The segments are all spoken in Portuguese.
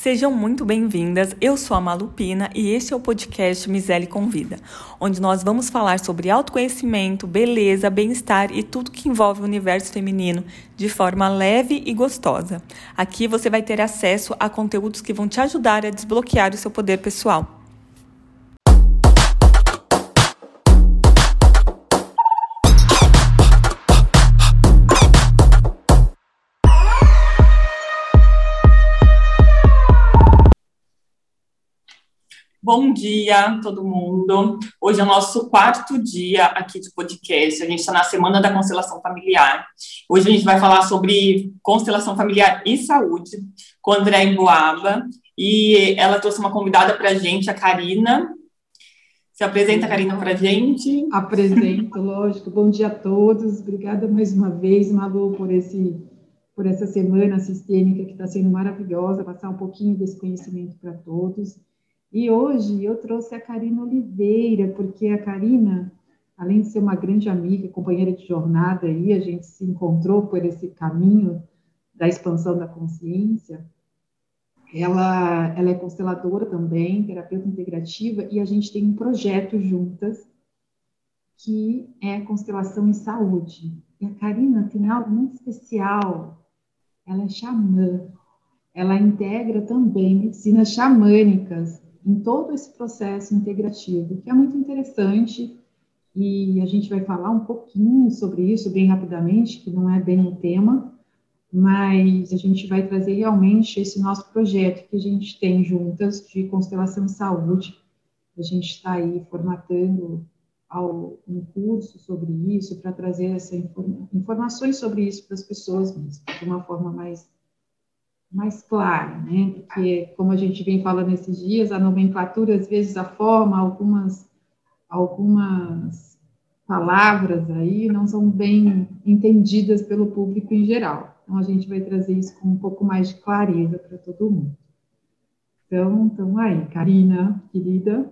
Sejam muito bem-vindas. Eu sou a Malupina e este é o podcast Misele Convida, onde nós vamos falar sobre autoconhecimento, beleza, bem-estar e tudo que envolve o universo feminino de forma leve e gostosa. Aqui você vai ter acesso a conteúdos que vão te ajudar a desbloquear o seu poder pessoal. Bom dia, todo mundo. Hoje é o nosso quarto dia aqui de podcast. A gente está na Semana da Constelação Familiar. Hoje a gente vai falar sobre constelação familiar e saúde com a André Emboaba. E ela trouxe uma convidada para a gente, a Karina. Se apresenta, Karina, para a gente. Apresento, lógico. Bom dia a todos. Obrigada mais uma vez, Malu, por esse por essa semana sistêmica que está sendo maravilhosa, passar um pouquinho desse conhecimento para todos. E hoje eu trouxe a Karina Oliveira, porque a Karina, além de ser uma grande amiga, companheira de jornada, aí a gente se encontrou por esse caminho da expansão da consciência. Ela, ela é consteladora também, terapeuta integrativa, e a gente tem um projeto juntas que é constelação em saúde. E a Karina tem algo muito especial. Ela é xamã. Ela integra também medicinas xamânicas em todo esse processo integrativo, que é muito interessante e a gente vai falar um pouquinho sobre isso bem rapidamente, que não é bem o tema, mas a gente vai trazer realmente esse nosso projeto que a gente tem juntas de constelação de saúde. A gente está aí formatando ao, um curso sobre isso para trazer essa informa, informações sobre isso para as pessoas mesmo, de uma forma mais mais clara, né? Porque, como a gente vem falando esses dias, a nomenclatura, às vezes, a forma, algumas, algumas palavras aí não são bem entendidas pelo público em geral. Então, a gente vai trazer isso com um pouco mais de clareza para todo mundo. Então, então aí, Karina, querida.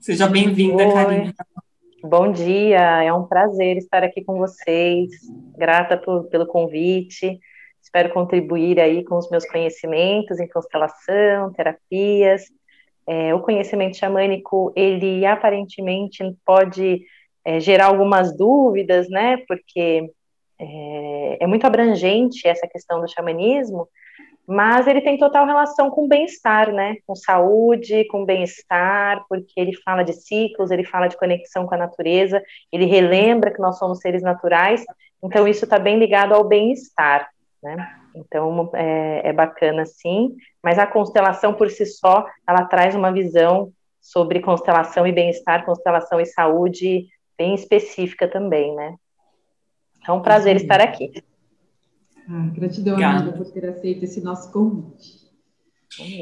Seja bem-vinda, Karina. Bom dia, é um prazer estar aqui com vocês. Grata por, pelo convite. Espero contribuir aí com os meus conhecimentos em constelação, terapias. É, o conhecimento xamânico, ele aparentemente pode é, gerar algumas dúvidas, né? Porque é, é muito abrangente essa questão do xamanismo, mas ele tem total relação com bem-estar, né? Com saúde, com bem-estar, porque ele fala de ciclos, ele fala de conexão com a natureza, ele relembra que nós somos seres naturais, então isso está bem ligado ao bem-estar né? Então é, é bacana sim, mas a constelação por si só, ela traz uma visão sobre constelação e bem-estar, constelação e saúde bem específica também, né? É um prazer sim. estar aqui. Ah, gratidão, amiga, por ter aceito esse nosso convite.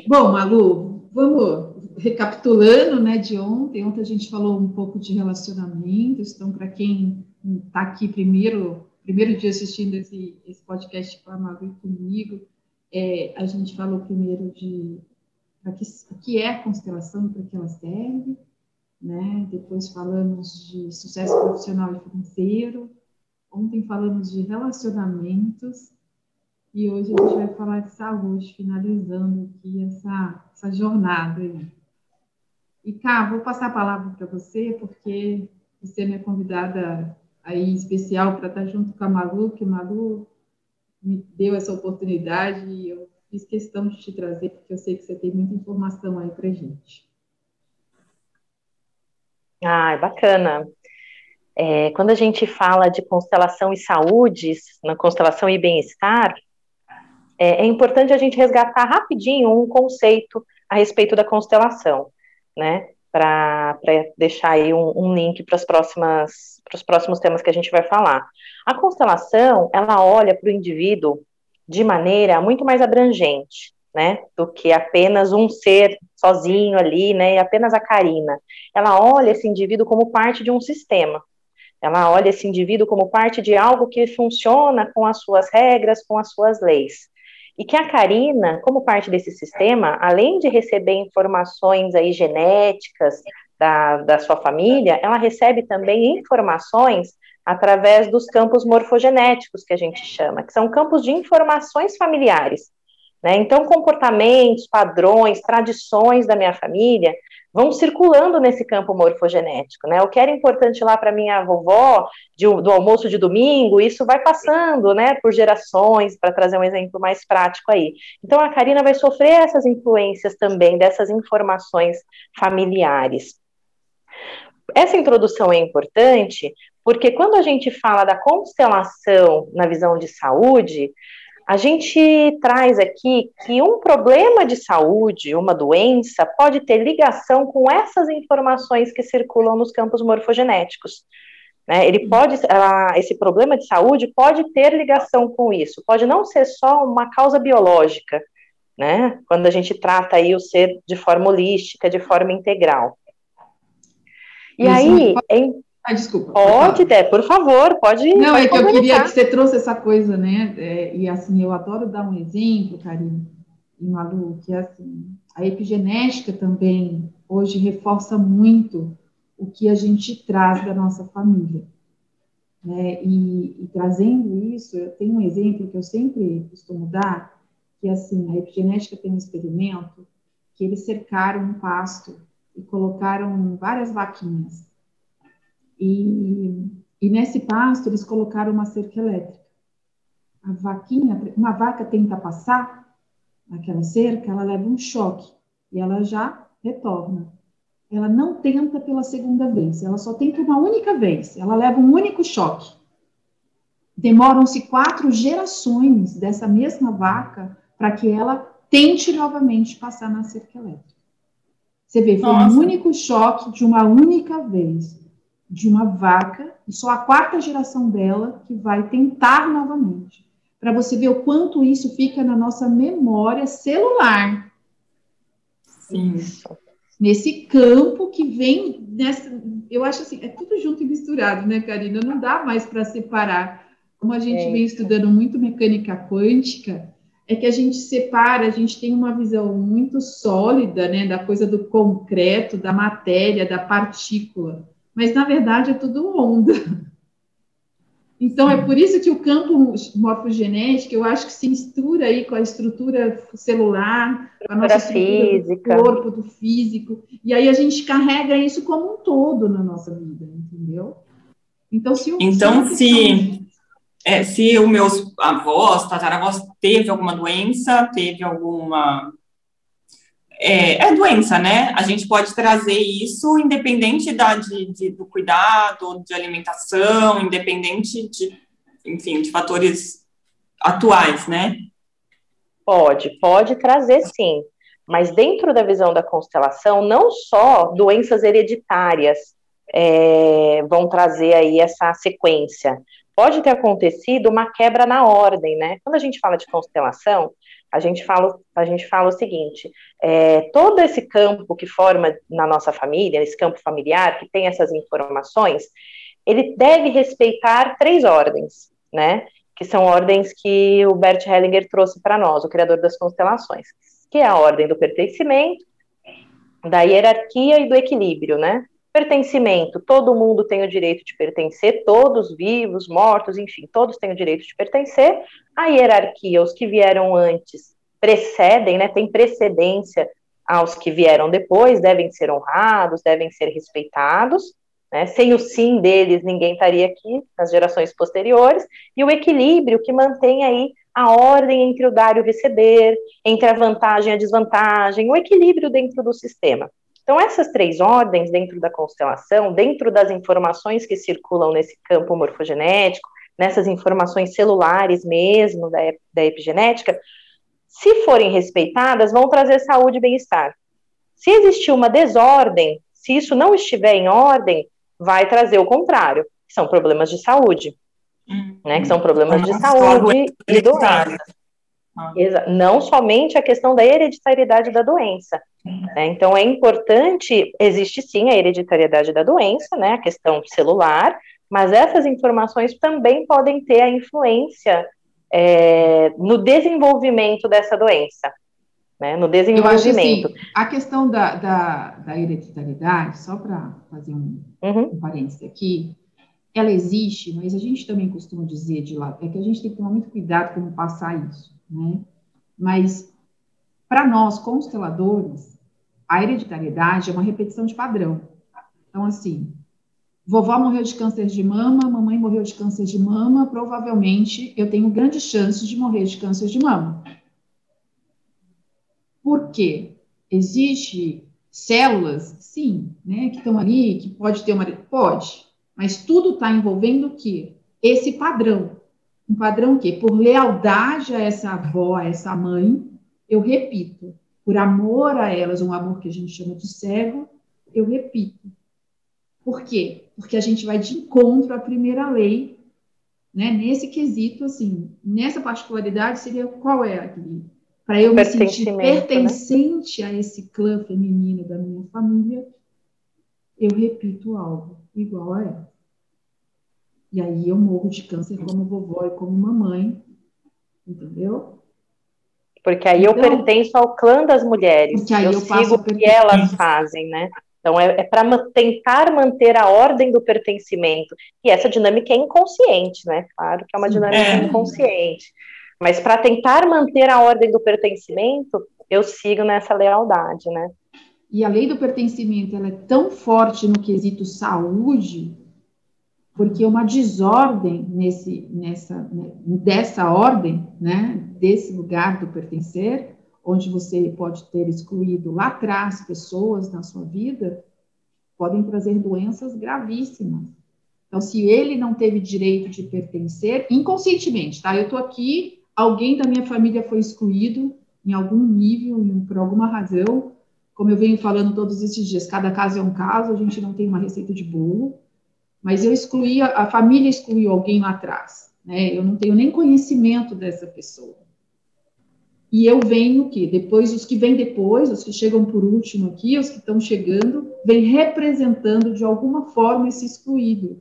Bom, Malu, vamos recapitulando, né, de ontem. Ontem a gente falou um pouco de relacionamentos, então, para quem está aqui primeiro primeiro dia assistindo esse, esse podcast com a e comigo, é, a gente falou primeiro de que, o que é a constelação para que ela serve, né? Depois falamos de sucesso profissional e financeiro. Ontem falamos de relacionamentos e hoje a gente vai falar de saúde, finalizando aqui essa, essa jornada aí. E cá, vou passar a palavra para você, porque você é minha convidada aí especial para estar junto com a Malu, que a Malu me deu essa oportunidade e eu fiz questão de te trazer, porque eu sei que você tem muita informação aí para gente. Ah, bacana. É, quando a gente fala de constelação e saúde, na constelação e bem-estar, é, é importante a gente resgatar rapidinho um conceito a respeito da constelação, né? para deixar aí um, um link para as próximas para os próximos temas que a gente vai falar. A constelação ela olha para o indivíduo de maneira muito mais abrangente, né, do que apenas um ser sozinho ali, né, e apenas a Karina. Ela olha esse indivíduo como parte de um sistema. Ela olha esse indivíduo como parte de algo que funciona com as suas regras, com as suas leis. E que a Karina, como parte desse sistema, além de receber informações aí genéticas da, da sua família, ela recebe também informações através dos campos morfogenéticos que a gente chama, que são campos de informações familiares. Né? Então, comportamentos, padrões, tradições da minha família vão circulando nesse campo morfogenético, né? O que era importante lá para minha vovó de, do almoço de domingo, isso vai passando, né, por gerações, para trazer um exemplo mais prático aí. Então a Karina vai sofrer essas influências também dessas informações familiares. Essa introdução é importante porque quando a gente fala da constelação na visão de saúde, a gente traz aqui que um problema de saúde, uma doença, pode ter ligação com essas informações que circulam nos campos morfogenéticos. Né? Ele pode, esse problema de saúde pode ter ligação com isso, pode não ser só uma causa biológica, né? Quando a gente trata aí o ser de forma holística, de forma integral. E isso aí, em, ah, desculpa. Pode, Dé, por favor, pode. Não, pode é que eu queria que você trouxe essa coisa, né? É, e assim, eu adoro dar um exemplo, Karine e Malu, que é assim, a epigenética também hoje reforça muito o que a gente traz da nossa família. Né? E, e trazendo isso, eu tenho um exemplo que eu sempre costumo dar, que é assim, a epigenética tem um experimento que eles cercaram um pasto e colocaram várias vaquinhas e, e nesse pasto eles colocaram uma cerca elétrica. A vaquinha, uma vaca tenta passar naquela cerca, ela leva um choque e ela já retorna. Ela não tenta pela segunda vez, ela só tenta uma única vez, ela leva um único choque. Demoram-se quatro gerações dessa mesma vaca para que ela tente novamente passar na cerca elétrica. Você vê, foi Nossa. um único choque de uma única vez de uma vaca, e só a quarta geração dela que vai tentar novamente. Para você ver o quanto isso fica na nossa memória celular. Sim. Nesse campo que vem nessa. Eu acho assim, é tudo junto e misturado, né, Karina? Não dá mais para separar. Como a gente é. vem estudando muito mecânica quântica, é que a gente separa, a gente tem uma visão muito sólida, né, da coisa do concreto, da matéria, da partícula mas na verdade é tudo onda. Então, é por isso que o campo morfogenético, eu acho que se mistura aí com a estrutura celular, com a nossa estrutura física. do corpo, do físico, e aí a gente carrega isso como um todo na nossa vida, entendeu? Então, se o então, se, é, se os meus avós, tataravós, teve alguma doença, teve alguma é, é, doença, né? A gente pode trazer isso independente da, de, de, do cuidado, de alimentação, independente de, enfim, de fatores atuais, né? Pode, pode trazer sim. Mas dentro da visão da constelação, não só doenças hereditárias é, vão trazer aí essa sequência. Pode ter acontecido uma quebra na ordem, né? Quando a gente fala de constelação, a gente fala, a gente fala o seguinte: é, todo esse campo que forma na nossa família, esse campo familiar, que tem essas informações, ele deve respeitar três ordens, né? Que são ordens que o Bert Hellinger trouxe para nós, o criador das constelações, que é a ordem do pertencimento, da hierarquia e do equilíbrio, né? Pertencimento, todo mundo tem o direito de pertencer, todos vivos, mortos, enfim, todos têm o direito de pertencer. A hierarquia, os que vieram antes precedem, né, tem precedência aos que vieram depois, devem ser honrados, devem ser respeitados. Né? Sem o sim deles, ninguém estaria aqui nas gerações posteriores. E o equilíbrio que mantém aí a ordem entre o dar e o receber, entre a vantagem e a desvantagem, o equilíbrio dentro do sistema. Então, essas três ordens dentro da constelação, dentro das informações que circulam nesse campo morfogenético, nessas informações celulares mesmo da, da epigenética, se forem respeitadas, vão trazer saúde e bem-estar. Se existir uma desordem, se isso não estiver em ordem, vai trazer o contrário, que são problemas de saúde, hum. né, que são problemas de saúde e doença. Ah. Não somente a questão da hereditariedade da doença. Né? Então, é importante, existe sim a hereditariedade da doença, né, a questão celular, mas essas informações também podem ter a influência é, no desenvolvimento dessa doença. Né, no desenvolvimento. Assim, a questão da, da, da hereditariedade, só para fazer um, uhum. um parênteses aqui, ela existe, mas a gente também costuma dizer de lá, é que a gente tem que tomar muito cuidado com não passar isso né? Mas, para nós, consteladores, a hereditariedade é uma repetição de padrão. Então, assim, vovó morreu de câncer de mama, mamãe morreu de câncer de mama, provavelmente eu tenho grandes chances de morrer de câncer de mama. Por quê? Existe células, sim, né, que estão ali, que pode ter uma. Pode, mas tudo está envolvendo o quê? Esse padrão. Um padrão o quê? Por lealdade a essa avó, a essa mãe, eu repito. Por amor a elas, um amor que a gente chama de cego, eu repito. Por quê? Porque a gente vai de encontro à primeira lei, né? Nesse quesito, assim, nessa particularidade seria qual é aquele para eu me sentir né? pertencente né? a esse clã feminino da minha família, eu repito algo igual a ela. E aí eu morro de câncer como vovó e como mamãe, entendeu? Porque aí então, eu pertenço ao clã das mulheres. Porque aí eu, eu sigo o que elas fazem, né? Então é, é para tentar manter a ordem do pertencimento. E essa dinâmica é inconsciente, né? Claro que é uma dinâmica é. inconsciente. Mas para tentar manter a ordem do pertencimento, eu sigo nessa lealdade, né? E a lei do pertencimento ela é tão forte no quesito saúde, porque uma desordem nesse, nessa, né, dessa ordem, né, desse lugar do pertencer, onde você pode ter excluído lá atrás pessoas na sua vida, podem trazer doenças gravíssimas. Então, se ele não teve direito de pertencer, inconscientemente, tá? Eu estou aqui alguém da minha família foi excluído em algum nível, por alguma razão. Como eu venho falando todos esses dias, cada caso é um caso, a gente não tem uma receita de bolo. Mas eu excluí, a família excluiu alguém lá atrás. Né? Eu não tenho nem conhecimento dessa pessoa. E eu venho que depois os que vêm depois, os que chegam por último aqui, os que estão chegando, vêm representando de alguma forma esse excluído.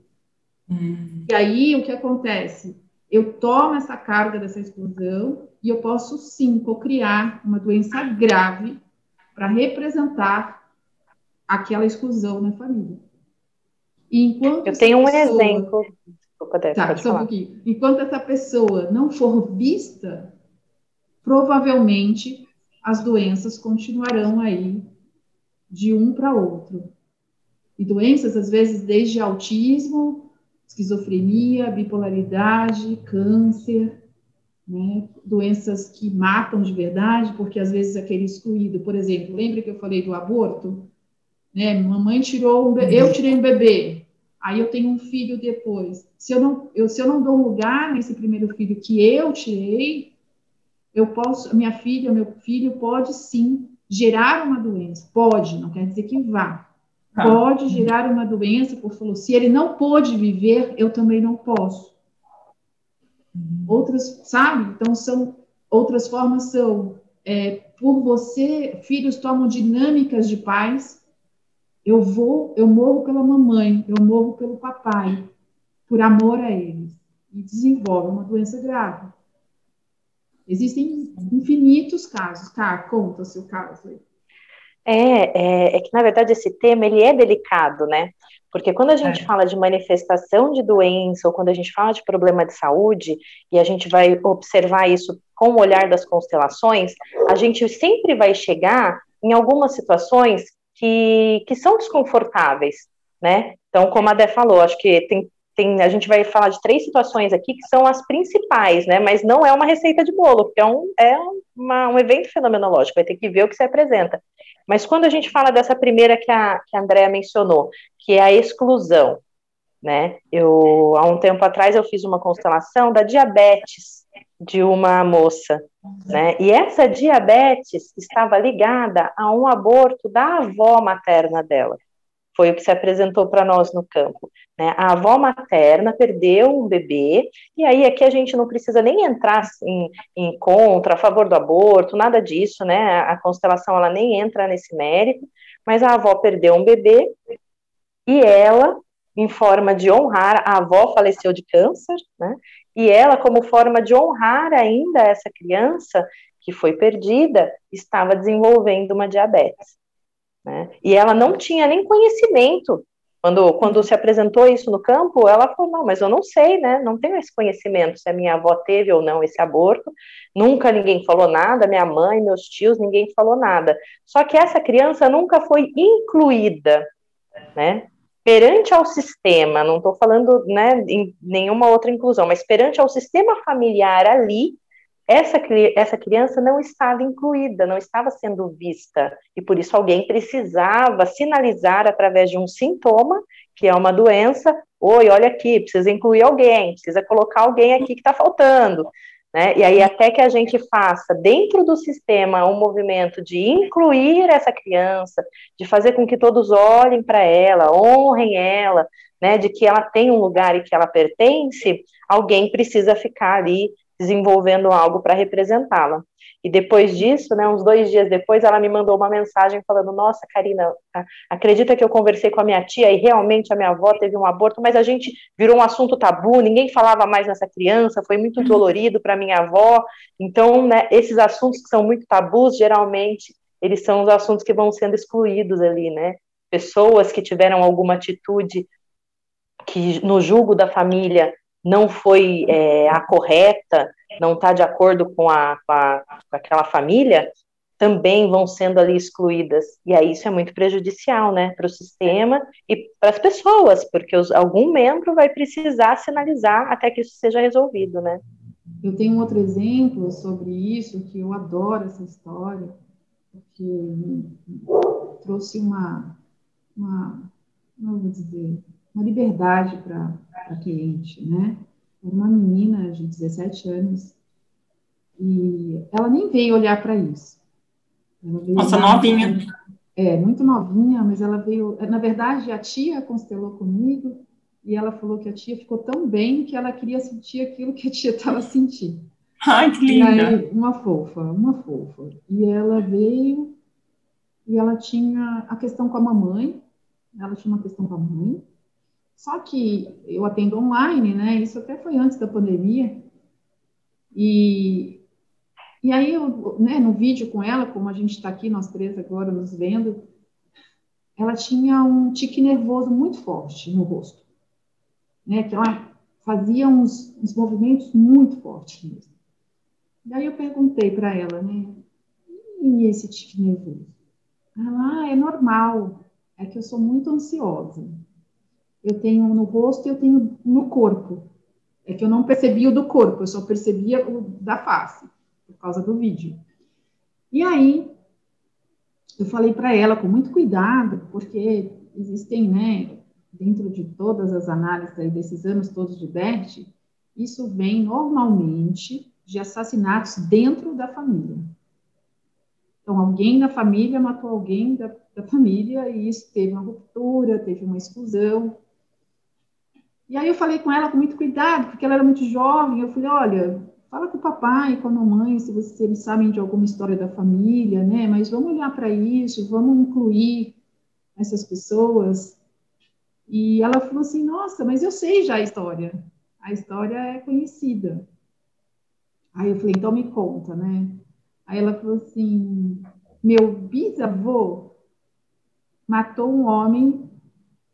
Hum. E aí o que acontece? eu tomo essa carga dessa exclusão e eu posso sim cocriar uma doença grave para representar aquela exclusão na família. E enquanto eu tenho um pessoa... exemplo. tá, só um pouquinho. Enquanto essa pessoa não for vista, provavelmente as doenças continuarão aí de um para outro. E doenças, às vezes, desde autismo esquizofrenia, bipolaridade, câncer, né? doenças que matam de verdade, porque às vezes aquele excluído, por exemplo, lembra que eu falei do aborto? Né? Mamãe tirou um bebê, eu tirei um bebê, aí eu tenho um filho depois. Se eu não, eu, se eu não dou lugar nesse primeiro filho que eu tirei, eu posso, minha filha, meu filho pode sim gerar uma doença, pode, não quer dizer que vá, Tá. pode gerar uma doença, por falou, se ele não pôde viver, eu também não posso. Uhum. Outras, sabe? Então, são outras formas são é, por você, filhos tomam dinâmicas de pais. Eu vou, eu morro pela mamãe, eu morro pelo papai, por amor a eles, e desenvolve uma doença grave. Existem infinitos casos. Tá, conta o seu caso aí. É, é, é, que, na verdade, esse tema, ele é delicado, né? Porque quando a gente é. fala de manifestação de doença, ou quando a gente fala de problema de saúde, e a gente vai observar isso com o olhar das constelações, a gente sempre vai chegar em algumas situações que, que são desconfortáveis, né? Então, como a Dé falou, acho que tem, tem, a gente vai falar de três situações aqui que são as principais, né? Mas não é uma receita de bolo, porque é um, é uma, um evento fenomenológico, vai ter que ver o que se apresenta. Mas quando a gente fala dessa primeira que a, que a Andrea mencionou, que é a exclusão, né? Eu, há um tempo atrás, eu fiz uma constelação da diabetes de uma moça, né? E essa diabetes estava ligada a um aborto da avó materna dela. Foi o que se apresentou para nós no campo. Né? A avó materna perdeu um bebê, e aí aqui a gente não precisa nem entrar em, em contra, a favor do aborto, nada disso, né? A constelação ela nem entra nesse mérito, mas a avó perdeu um bebê e ela, em forma de honrar, a avó faleceu de câncer, né? E ela, como forma de honrar ainda essa criança que foi perdida, estava desenvolvendo uma diabetes. Né? E ela não tinha nem conhecimento Quando, quando se apresentou isso no campo, ela falou: não, mas eu não sei, né? Não tenho esse conhecimento se a minha avó teve ou não esse aborto. Nunca ninguém falou nada, minha mãe, meus tios, ninguém falou nada. Só que essa criança nunca foi incluída, né? Perante ao sistema, não estou falando né, em nenhuma outra inclusão, mas perante ao sistema familiar ali, essa, essa criança não estava incluída, não estava sendo vista, e por isso alguém precisava sinalizar através de um sintoma, que é uma doença, oi, olha aqui, precisa incluir alguém, precisa colocar alguém aqui que está faltando, né? E aí até que a gente faça dentro do sistema um movimento de incluir essa criança, de fazer com que todos olhem para ela, honrem ela, né, de que ela tem um lugar e que ela pertence, alguém precisa ficar ali desenvolvendo algo para representá-la. E depois disso, né, uns dois dias depois, ela me mandou uma mensagem falando: Nossa, Karina, acredita que eu conversei com a minha tia e realmente a minha avó teve um aborto, mas a gente virou um assunto tabu, ninguém falava mais nessa criança, foi muito uhum. dolorido para minha avó. Então, né, esses assuntos que são muito tabus, geralmente, eles são os assuntos que vão sendo excluídos ali, né? Pessoas que tiveram alguma atitude que no julgo da família não foi é, a correta, não está de acordo com, a, com, a, com aquela família, também vão sendo ali excluídas. E aí isso é muito prejudicial, né, para o sistema e para as pessoas, porque os, algum membro vai precisar sinalizar até que isso seja resolvido, né. Eu tenho outro exemplo sobre isso, que eu adoro essa história, porque trouxe uma, uma não vou dizer, uma liberdade para a cliente, né? Era uma menina de 17 anos e ela nem veio olhar para isso. Nossa, novinha. É, muito novinha, mas ela veio. Na verdade, a tia constelou comigo e ela falou que a tia ficou tão bem que ela queria sentir aquilo que a tia estava sentindo. Ai, que linda! Aí, uma fofa, uma fofa. E ela veio e ela tinha a questão com a mamãe, ela tinha uma questão com a mãe, só que eu atendo online, né? Isso até foi antes da pandemia. E, e aí, eu, né, no vídeo com ela, como a gente está aqui, nós três agora nos vendo, ela tinha um tique nervoso muito forte no rosto. Né? Que ela fazia uns, uns movimentos muito fortes mesmo. E aí eu perguntei para ela, né? E esse tique nervoso? Ela, ah, é normal. É que eu sou muito ansiosa eu tenho no rosto e eu tenho no corpo. É que eu não percebia o do corpo, eu só percebia o da face, por causa do vídeo. E aí, eu falei para ela com muito cuidado, porque existem, né, dentro de todas as análises aí desses anos todos de Bert, isso vem normalmente de assassinatos dentro da família. Então, alguém da família matou alguém da, da família e isso teve uma ruptura, teve uma exclusão, e aí eu falei com ela com muito cuidado, porque ela era muito jovem. Eu falei, olha, fala com o papai, com a mamãe, se, você, se eles sabem de alguma história da família, né? Mas vamos olhar para isso, vamos incluir essas pessoas. E ela falou assim, nossa, mas eu sei já a história. A história é conhecida. Aí eu falei, então me conta, né? Aí ela falou assim, meu bisavô matou um homem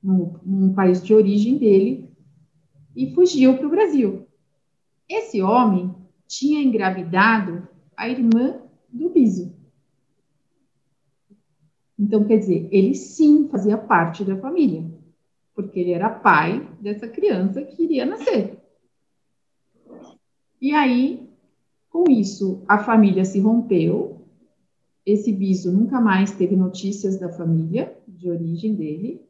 no, no país de origem dele e fugiu para o Brasil. Esse homem tinha engravidado a irmã do Biso. Então, quer dizer, ele sim fazia parte da família, porque ele era pai dessa criança que iria nascer. E aí, com isso, a família se rompeu. Esse Biso nunca mais teve notícias da família, de origem dele.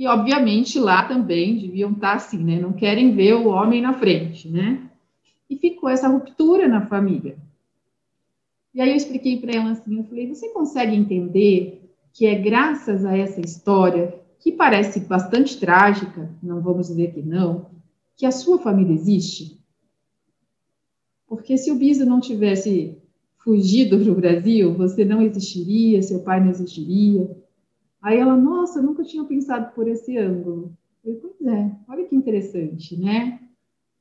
E, obviamente, lá também deviam estar assim, né? Não querem ver o homem na frente, né? E ficou essa ruptura na família. E aí eu expliquei para ela assim, eu falei, você consegue entender que é graças a essa história, que parece bastante trágica, não vamos dizer que não, que a sua família existe? Porque se o Biso não tivesse fugido para o Brasil, você não existiria, seu pai não existiria, Aí ela, nossa, nunca tinha pensado por esse ângulo. Eu, pois é, olha que interessante, né?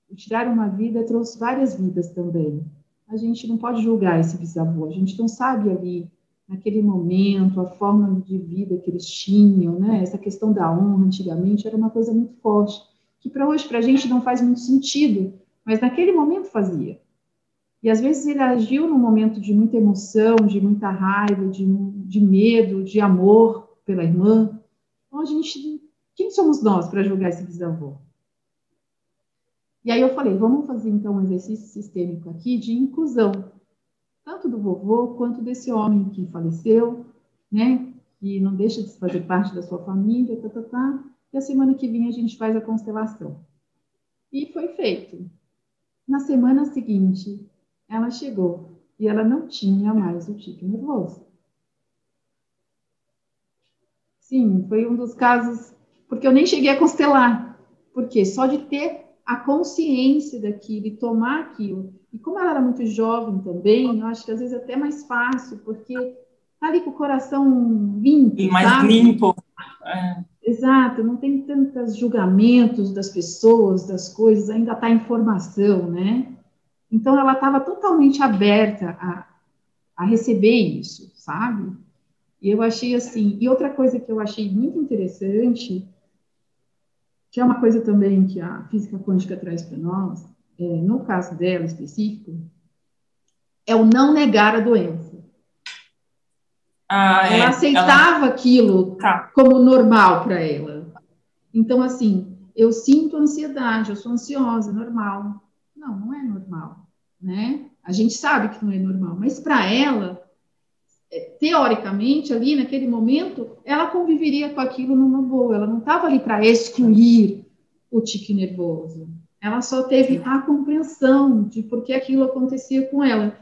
O tirar uma vida trouxe várias vidas também. A gente não pode julgar esse bisavô, a gente não sabe ali naquele momento, a forma de vida que eles tinham, né? Essa questão da honra antigamente era uma coisa muito forte, que para hoje para a gente não faz muito sentido, mas naquele momento fazia. E às vezes ele agiu num momento de muita emoção, de muita raiva, de, de medo, de amor pela irmã. Então a gente, quem somos nós para julgar esse bisavô? E aí eu falei, vamos fazer então um exercício sistêmico aqui de inclusão, tanto do vovô quanto desse homem que faleceu, né? Que não deixa de fazer parte da sua família, tá, tá, tá. E a semana que vem a gente faz a constelação. E foi feito. Na semana seguinte, ela chegou e ela não tinha mais o tique nervoso. Sim, foi um dos casos, porque eu nem cheguei a constelar, porque só de ter a consciência daquilo e tomar aquilo. E como ela era muito jovem também, eu acho que às vezes é até mais fácil, porque tá ali com o coração limpo. E mais sabe? limpo. É. Exato, não tem tantos julgamentos das pessoas, das coisas, ainda está em formação, né? Então ela estava totalmente aberta a, a receber isso, sabe? E eu achei assim. E outra coisa que eu achei muito interessante que é uma coisa também que a física quântica traz para nós, é, no caso dela específico, é o não negar a doença. Ah, ela é, aceitava ela... aquilo tá. como normal para ela. Então, assim, eu sinto ansiedade, eu sou ansiosa, normal. Não, não é normal, né? A gente sabe que não é normal, mas para ela, teoricamente, ali naquele momento, ela conviveria com aquilo numa boa, ela não estava ali para excluir o tique nervoso. Ela só teve a compreensão de por que aquilo acontecia com ela.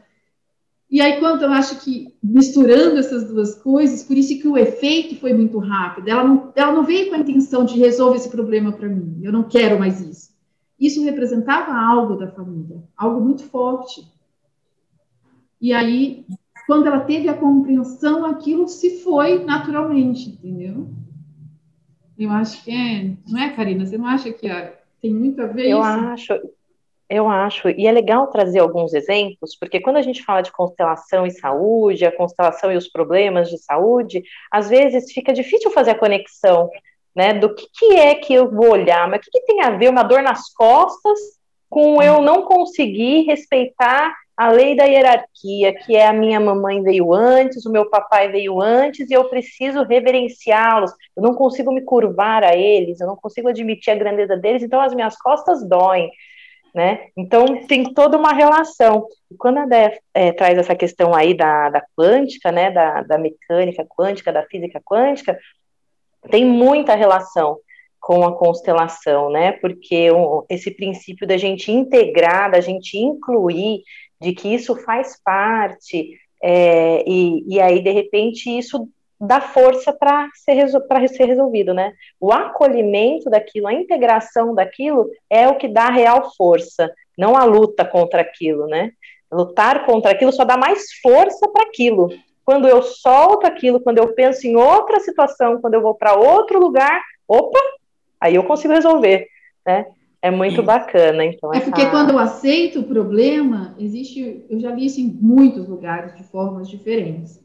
E aí, quando eu acho que misturando essas duas coisas, por isso que o efeito foi muito rápido. Ela não, ela não veio com a intenção de resolver esse problema para mim. Eu não quero mais isso. Isso representava algo da família, algo muito forte. E aí quando ela teve a compreensão, aquilo se foi naturalmente, entendeu? Eu acho que é, não é, Karina? Você não acha que tem muito a ver eu isso? acho, eu acho, e é legal trazer alguns exemplos, porque quando a gente fala de constelação e saúde, a constelação e os problemas de saúde, às vezes fica difícil fazer a conexão, né, do que, que é que eu vou olhar, mas o que, que tem a ver uma dor nas costas com eu não conseguir respeitar a lei da hierarquia, que é a minha mamãe veio antes, o meu papai veio antes, e eu preciso reverenciá-los. Eu não consigo me curvar a eles, eu não consigo admitir a grandeza deles, então as minhas costas doem. Né? Então tem toda uma relação. E quando a Dé é, traz essa questão aí da, da quântica, né, da, da mecânica quântica, da física quântica, tem muita relação com a constelação, né? Porque esse princípio da gente integrar, da gente incluir, de que isso faz parte, é, e, e aí, de repente, isso dá força para ser, resol ser resolvido, né? O acolhimento daquilo, a integração daquilo é o que dá real força, não a luta contra aquilo, né? Lutar contra aquilo só dá mais força para aquilo. Quando eu solto aquilo, quando eu penso em outra situação, quando eu vou para outro lugar, opa, aí eu consigo resolver, né? É muito bacana, então. É porque quando eu aceito o problema, existe, eu já vi isso em muitos lugares de formas diferentes.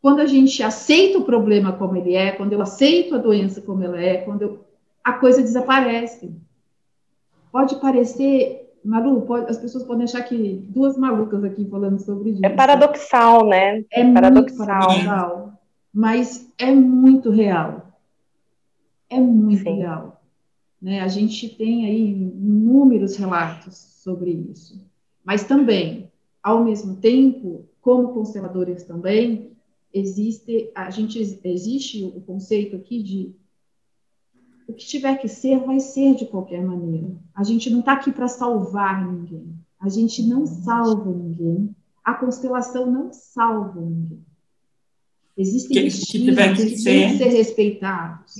Quando a gente aceita o problema como ele é, quando eu aceito a doença como ela é, quando eu, a coisa desaparece. Pode parecer, Malu, pode, as pessoas podem achar que duas malucas aqui falando sobre isso. É paradoxal, né? É, é paradoxal. paradoxal. Mas é muito real. É muito Sim. real. Né? A gente tem aí inúmeros relatos sobre isso. Mas também, ao mesmo tempo, como consteladores também, existe, a gente, existe o conceito aqui de o que tiver que ser, vai ser de qualquer maneira. A gente não está aqui para salvar ninguém. A gente não salva ninguém. A constelação não salva ninguém. Existem que, que, tiver que, que ser. ser respeitados.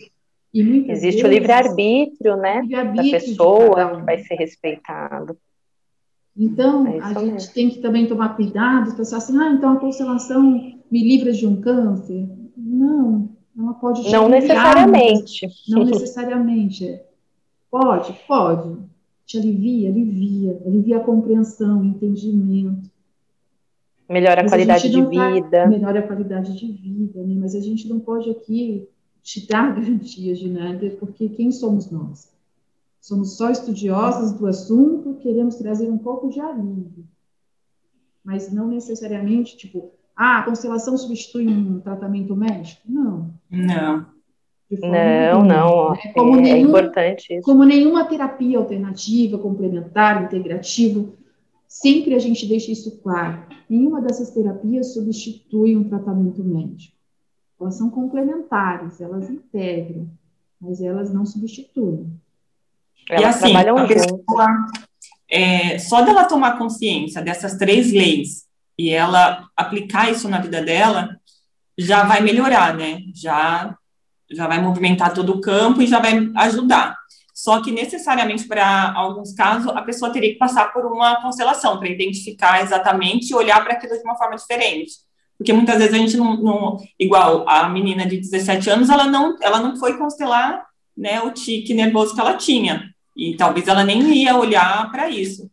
Existe vezes, o livre-arbítrio, né? Livre da pessoa que vai ser respeitado. Então, é a gente mesmo. tem que também tomar cuidado, pensar assim, ah, então a constelação me livra de um câncer. Não, ela pode te Não necessariamente. Não necessariamente. Pode, pode. Te alivia, alivia. Alivia a compreensão, o entendimento. Melhora a qualidade de tá, vida. Melhora a qualidade de vida, né? Mas a gente não pode aqui te dar garantias de nada, porque quem somos nós? Somos só estudiosos do assunto, queremos trazer um pouco de alívio. Mas não necessariamente, tipo, ah, a constelação substitui um tratamento médico? Não. Não. Não, não. Né? Como é, nenhum, é importante isso. Como nenhuma terapia alternativa, complementar, integrativa, sempre a gente deixa isso claro. Nenhuma dessas terapias substitui um tratamento médico. Elas são complementares, elas integram, mas elas não substituem. Elas e assim, a pessoa, é, só dela tomar consciência dessas três leis e ela aplicar isso na vida dela, já vai melhorar, né? Já, já vai movimentar todo o campo e já vai ajudar. Só que necessariamente para alguns casos a pessoa teria que passar por uma constelação para identificar exatamente e olhar para aquilo de uma forma diferente. Porque muitas vezes a gente não, não, igual a menina de 17 anos, ela não, ela não foi constelar, né, o tique nervoso que ela tinha. E talvez ela nem ia olhar para isso.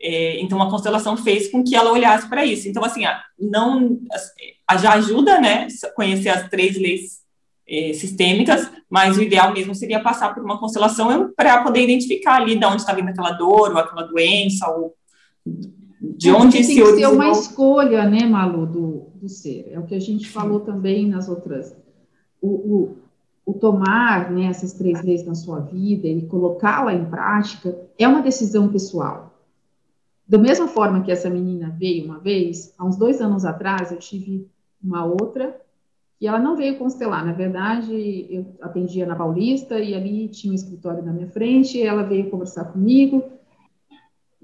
É, então, a constelação fez com que ela olhasse para isso. Então, assim, não já ajuda, né, conhecer as três leis é, sistêmicas, mas o ideal mesmo seria passar por uma constelação para poder identificar ali de onde está vindo aquela dor ou aquela doença ou de é, onde esse tem que ser uma escolha, né, Malu, do, do ser. É o que a gente falou também nas outras. O, o, o tomar né, essas três leis na sua vida e colocá-la em prática é uma decisão pessoal. Da mesma forma que essa menina veio uma vez, há uns dois anos atrás, eu tive uma outra e ela não veio constelar. Na verdade, eu atendia na Paulista e ali tinha um escritório na minha frente. ela veio conversar comigo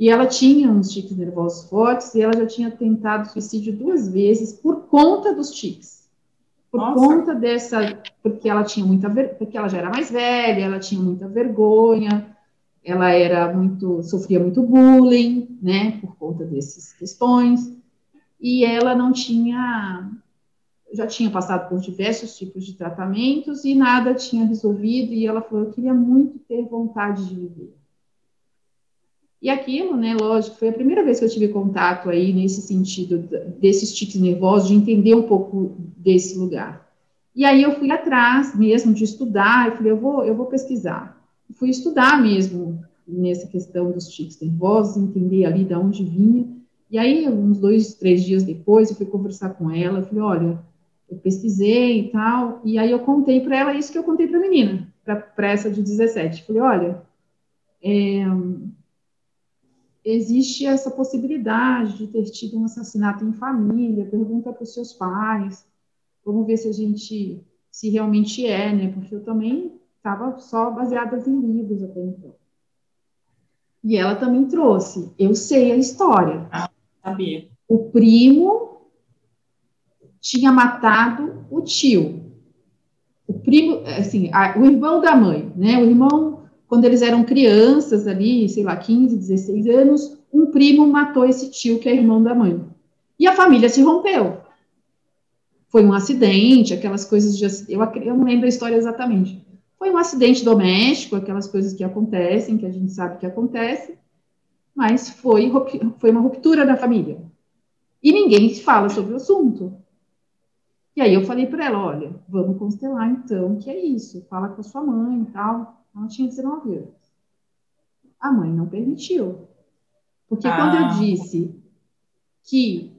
e ela tinha uns tiques nervosos fortes e ela já tinha tentado suicídio duas vezes por conta dos tiques. Por Nossa. conta dessa, porque ela tinha muita, porque ela já era mais velha, ela tinha muita vergonha, ela era muito, sofria muito bullying, né, por conta dessas questões, e ela não tinha, já tinha passado por diversos tipos de tratamentos e nada tinha resolvido, e ela falou, eu queria muito ter vontade de viver. E aquilo, né, lógico, foi a primeira vez que eu tive contato aí nesse sentido desses tiques nervosos, de entender um pouco desse lugar. E aí eu fui atrás mesmo de estudar, eu falei, eu vou, eu vou pesquisar fui estudar mesmo nessa questão dos tiques nervosos, entender ali de onde vinha. E aí, uns dois, três dias depois, eu fui conversar com ela, falei, olha, eu pesquisei e tal, e aí eu contei para ela isso que eu contei para a menina, para essa de 17. Falei, olha, é, existe essa possibilidade de ter tido um assassinato em família, pergunta para os seus pais, vamos ver se a gente, se realmente é, né, porque eu também estava só baseadas em livros até então. E ela também trouxe, eu sei a história. Ah, sabia. O primo tinha matado o tio. O primo, assim, a, o irmão da mãe, né? O irmão, quando eles eram crianças ali, sei lá, 15, 16 anos, um primo matou esse tio que é irmão da mãe. E a família se rompeu. Foi um acidente, aquelas coisas de. Eu, eu não lembro a história exatamente. Foi um acidente doméstico, aquelas coisas que acontecem, que a gente sabe que acontece, mas foi, foi uma ruptura da família. E ninguém fala sobre o assunto. E aí eu falei para ela, olha, vamos constelar então, que é isso, fala com a sua mãe e tal. Ela tinha 19 anos. A mãe não permitiu. Porque ah. quando eu disse que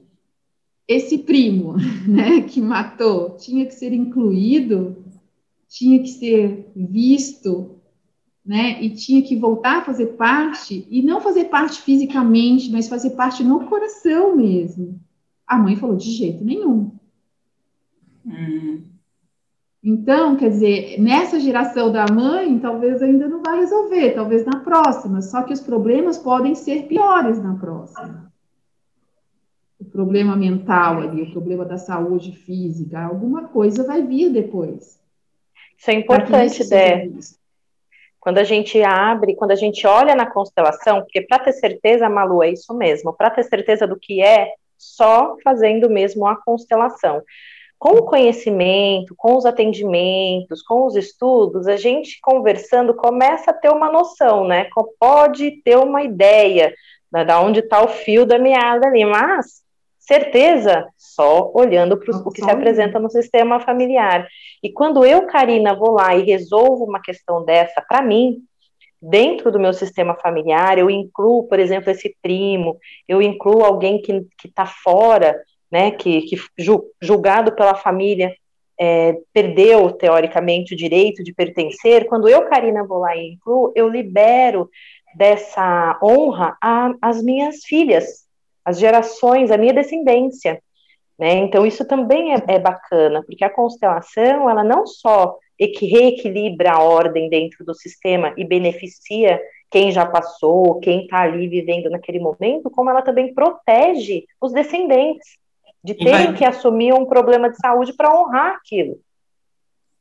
esse primo, né, que matou, tinha que ser incluído, tinha que ser visto, né? E tinha que voltar a fazer parte, e não fazer parte fisicamente, mas fazer parte no coração mesmo. A mãe falou: de jeito nenhum. Hum. Então, quer dizer, nessa geração da mãe, talvez ainda não vai resolver, talvez na próxima, só que os problemas podem ser piores na próxima. O problema mental ali, o problema da saúde física, alguma coisa vai vir depois. Isso é importante, Dé. Quando a gente abre, quando a gente olha na constelação, porque para ter certeza, Malu, é isso mesmo, para ter certeza do que é, só fazendo mesmo a constelação. Com o conhecimento, com os atendimentos, com os estudos, a gente conversando começa a ter uma noção, né? Pode ter uma ideia da onde está o fio da meada ali, mas Certeza só olhando para o que se apresenta no sistema familiar. E quando eu, Karina, vou lá e resolvo uma questão dessa para mim, dentro do meu sistema familiar, eu incluo, por exemplo, esse primo, eu incluo alguém que está fora, né, que, que julgado pela família é, perdeu, teoricamente, o direito de pertencer, quando eu, Karina, vou lá e incluo, eu libero dessa honra às minhas filhas, as gerações, a minha descendência. Né? Então, isso também é, é bacana, porque a constelação, ela não só reequilibra a ordem dentro do sistema e beneficia quem já passou, quem está ali vivendo naquele momento, como ela também protege os descendentes de terem que assumir um problema de saúde para honrar aquilo.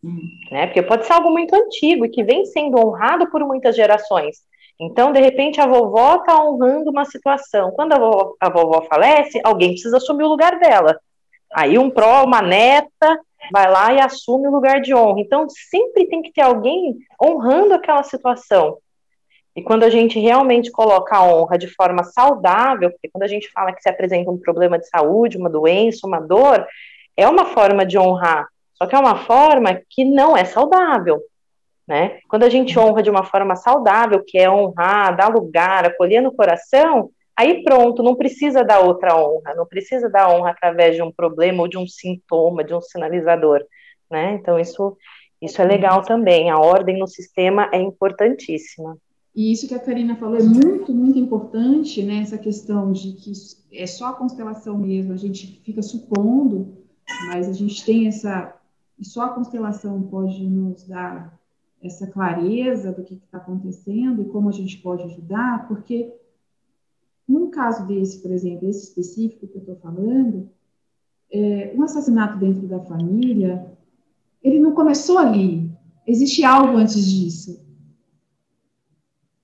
Hum. Né? Porque pode ser algo muito antigo e que vem sendo honrado por muitas gerações. Então, de repente, a vovó está honrando uma situação. Quando a vovó, a vovó, falece, alguém precisa assumir o lugar dela. Aí um pró, uma neta, vai lá e assume o lugar de honra. Então, sempre tem que ter alguém honrando aquela situação. E quando a gente realmente coloca a honra de forma saudável, porque quando a gente fala que se apresenta um problema de saúde, uma doença, uma dor, é uma forma de honrar. Só que é uma forma que não é saudável. Né? Quando a gente honra de uma forma saudável, que é honrar, dar lugar, acolher no coração, aí pronto, não precisa dar outra honra, não precisa dar honra através de um problema ou de um sintoma, de um sinalizador, né? Então isso isso é legal também. A ordem no sistema é importantíssima. E isso que a Karina falou é muito, muito importante, né? Essa questão de que é só a constelação mesmo, a gente fica supondo, mas a gente tem essa. Só a constelação pode nos dar essa clareza do que está acontecendo e como a gente pode ajudar, porque num caso desse, por exemplo, esse específico que eu estou falando, é, um assassinato dentro da família, ele não começou ali. Existe algo antes disso.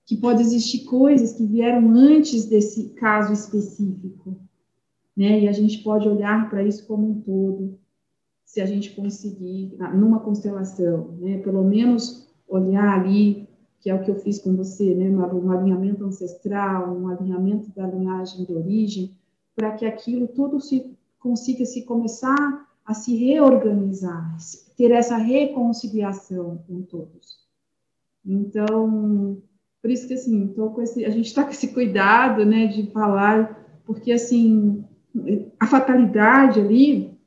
Que pode existir coisas que vieram antes desse caso específico. Né? E a gente pode olhar para isso como um todo, se a gente conseguir, numa constelação, né? pelo menos olhar ali, que é o que eu fiz com você, né, um alinhamento ancestral, um alinhamento da linhagem de origem, para que aquilo tudo se consiga se começar a se reorganizar, ter essa reconciliação com todos. Então, por isso que assim, tô com esse, a gente está com esse cuidado, né, de falar, porque assim, a fatalidade ali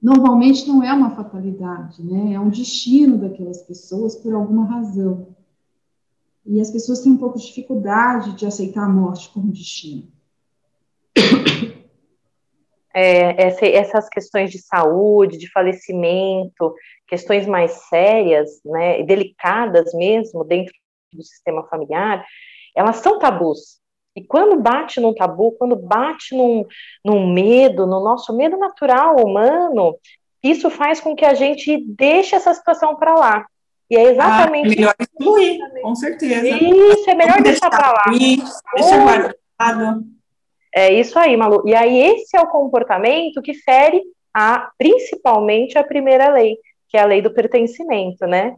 normalmente não é uma fatalidade, né? É um destino daquelas pessoas por alguma razão. E as pessoas têm um pouco de dificuldade de aceitar a morte como destino. É, essa, essas questões de saúde, de falecimento, questões mais sérias, né, delicadas mesmo dentro do sistema familiar, elas são tabus. E quando bate num tabu, quando bate num, num medo, no nosso medo natural humano, isso faz com que a gente deixe essa situação para lá. E é exatamente. Ah, é melhor excluir, com certeza. Isso, é melhor deixar, deixar para lá. deixa guardado. É isso aí, Malu. E aí, esse é o comportamento que fere a, principalmente a primeira lei, que é a lei do pertencimento, né?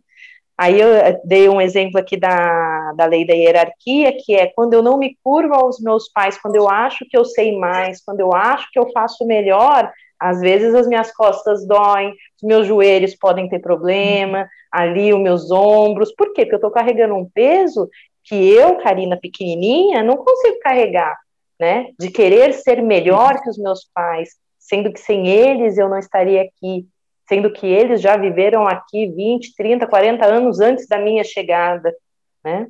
Aí eu eh, dei um exemplo aqui da, da lei da hierarquia, que é quando eu não me curvo aos meus pais, quando eu acho que eu sei mais, quando eu acho que eu faço melhor, às vezes as minhas costas doem, os meus joelhos podem ter problema, ali os meus ombros. Por quê? Porque eu estou carregando um peso que eu, Karina, pequenininha, não consigo carregar, né? De querer ser melhor que os meus pais, sendo que sem eles eu não estaria aqui sendo que eles já viveram aqui 20, 30, 40 anos antes da minha chegada, né?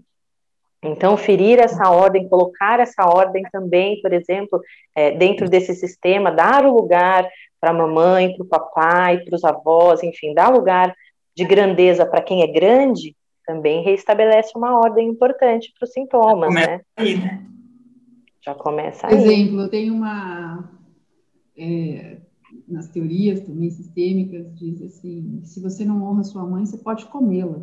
Então, ferir essa ordem, colocar essa ordem também, por exemplo, é, dentro desse sistema, dar o lugar para a mamãe, para o papai, para os avós, enfim, dar lugar de grandeza para quem é grande, também reestabelece uma ordem importante para os sintomas, né? Aí, né? Já começa aí. Por exemplo, eu tenho uma. É, nas teorias também sistêmicas, diz assim: se você não honra sua mãe, você pode comê-la.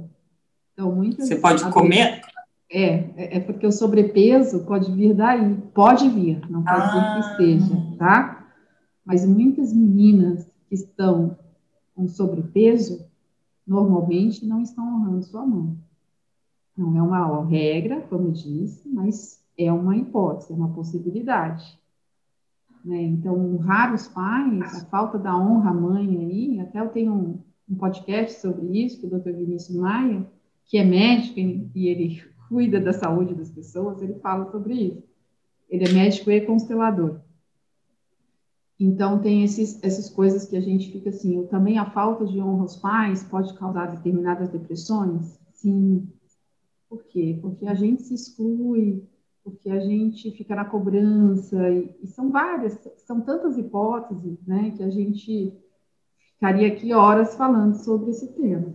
Então, muitas Você pode comer? É, é, é, porque o sobrepeso pode vir daí, pode vir, não pode ah. dizer que esteja, tá? Mas muitas meninas que estão com sobrepeso, normalmente não estão honrando sua mãe. Não é uma regra, como eu disse, mas é uma hipótese, é uma possibilidade. Né? Então, honrar os pais, a falta da honra mãe aí, até eu tenho um, um podcast sobre isso, do Dr. Vinícius Maia, que é médico e ele cuida da saúde das pessoas, ele fala sobre isso. Ele é médico e constelador. Então, tem esses, essas coisas que a gente fica assim, também a falta de honra aos pais pode causar determinadas depressões? Sim. Por quê? Porque a gente se exclui, porque a gente fica na cobrança, e, e são várias, são tantas hipóteses, né, que a gente ficaria aqui horas falando sobre esse tema.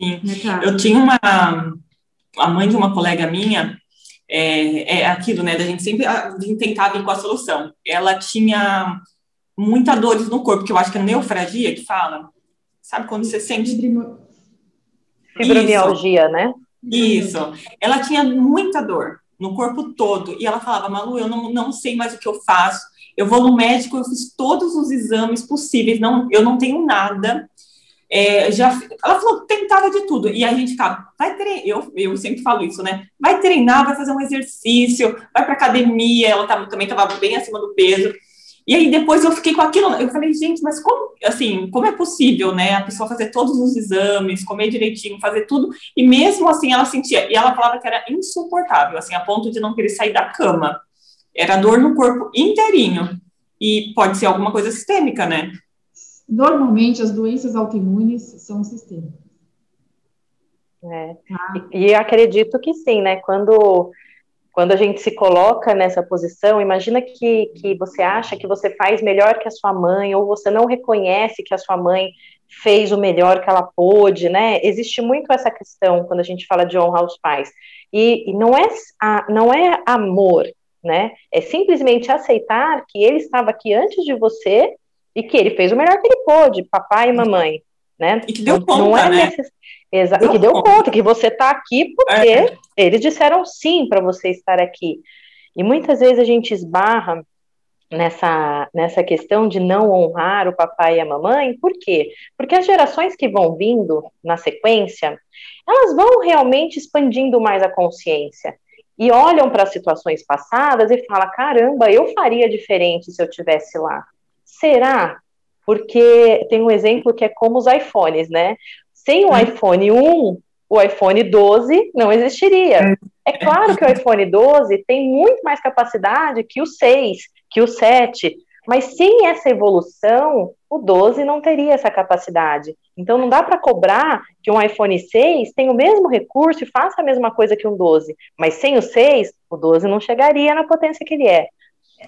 Sim. Né, Eu tinha uma, a mãe de uma colega minha, é, é aquilo, né, da gente sempre tentar vir com a solução. Ela tinha muita dores no corpo, que eu acho que é neufragia que fala. Sabe quando você sente... Fibromialgia, Isso. né? Isso. Ela tinha muita dor no corpo todo. E ela falava, Malu, eu não, não sei mais o que eu faço. Eu vou no médico, eu fiz todos os exames possíveis, não, eu não tenho nada. É, já, ela falou, tentava de tudo. E a gente ficava, vai treinar, eu, eu sempre falo isso, né? Vai treinar, vai fazer um exercício, vai para academia. Ela tava, também estava bem acima do peso. E aí depois eu fiquei com aquilo, eu falei, gente, mas como, assim, como é possível, né, a pessoa fazer todos os exames, comer direitinho, fazer tudo, e mesmo assim ela sentia, e ela falava que era insuportável, assim, a ponto de não querer sair da cama. Era dor no corpo inteirinho. E pode ser alguma coisa sistêmica, né? Normalmente as doenças autoimunes são sistêmicas. É. Ah. E, e acredito que sim, né? Quando quando a gente se coloca nessa posição, imagina que, que você acha que você faz melhor que a sua mãe, ou você não reconhece que a sua mãe fez o melhor que ela pôde, né? Existe muito essa questão quando a gente fala de honrar os pais. E, e não, é, a, não é amor, né? É simplesmente aceitar que ele estava aqui antes de você e que ele fez o melhor que ele pôde, papai e mamãe, né? E que deu conta, não é né? Necess... Exa deu que deu conta. conta, que você está aqui porque é. eles disseram sim para você estar aqui. E muitas vezes a gente esbarra nessa, nessa questão de não honrar o papai e a mamãe, por quê? Porque as gerações que vão vindo na sequência, elas vão realmente expandindo mais a consciência e olham para situações passadas e falam: caramba, eu faria diferente se eu tivesse lá. Será? Porque tem um exemplo que é como os iPhones, né? Sem o iPhone 1, o iPhone 12 não existiria. É claro que o iPhone 12 tem muito mais capacidade que o 6, que o 7, mas sem essa evolução, o 12 não teria essa capacidade. Então não dá para cobrar que um iPhone 6 tenha o mesmo recurso e faça a mesma coisa que um 12, mas sem o 6, o 12 não chegaria na potência que ele é.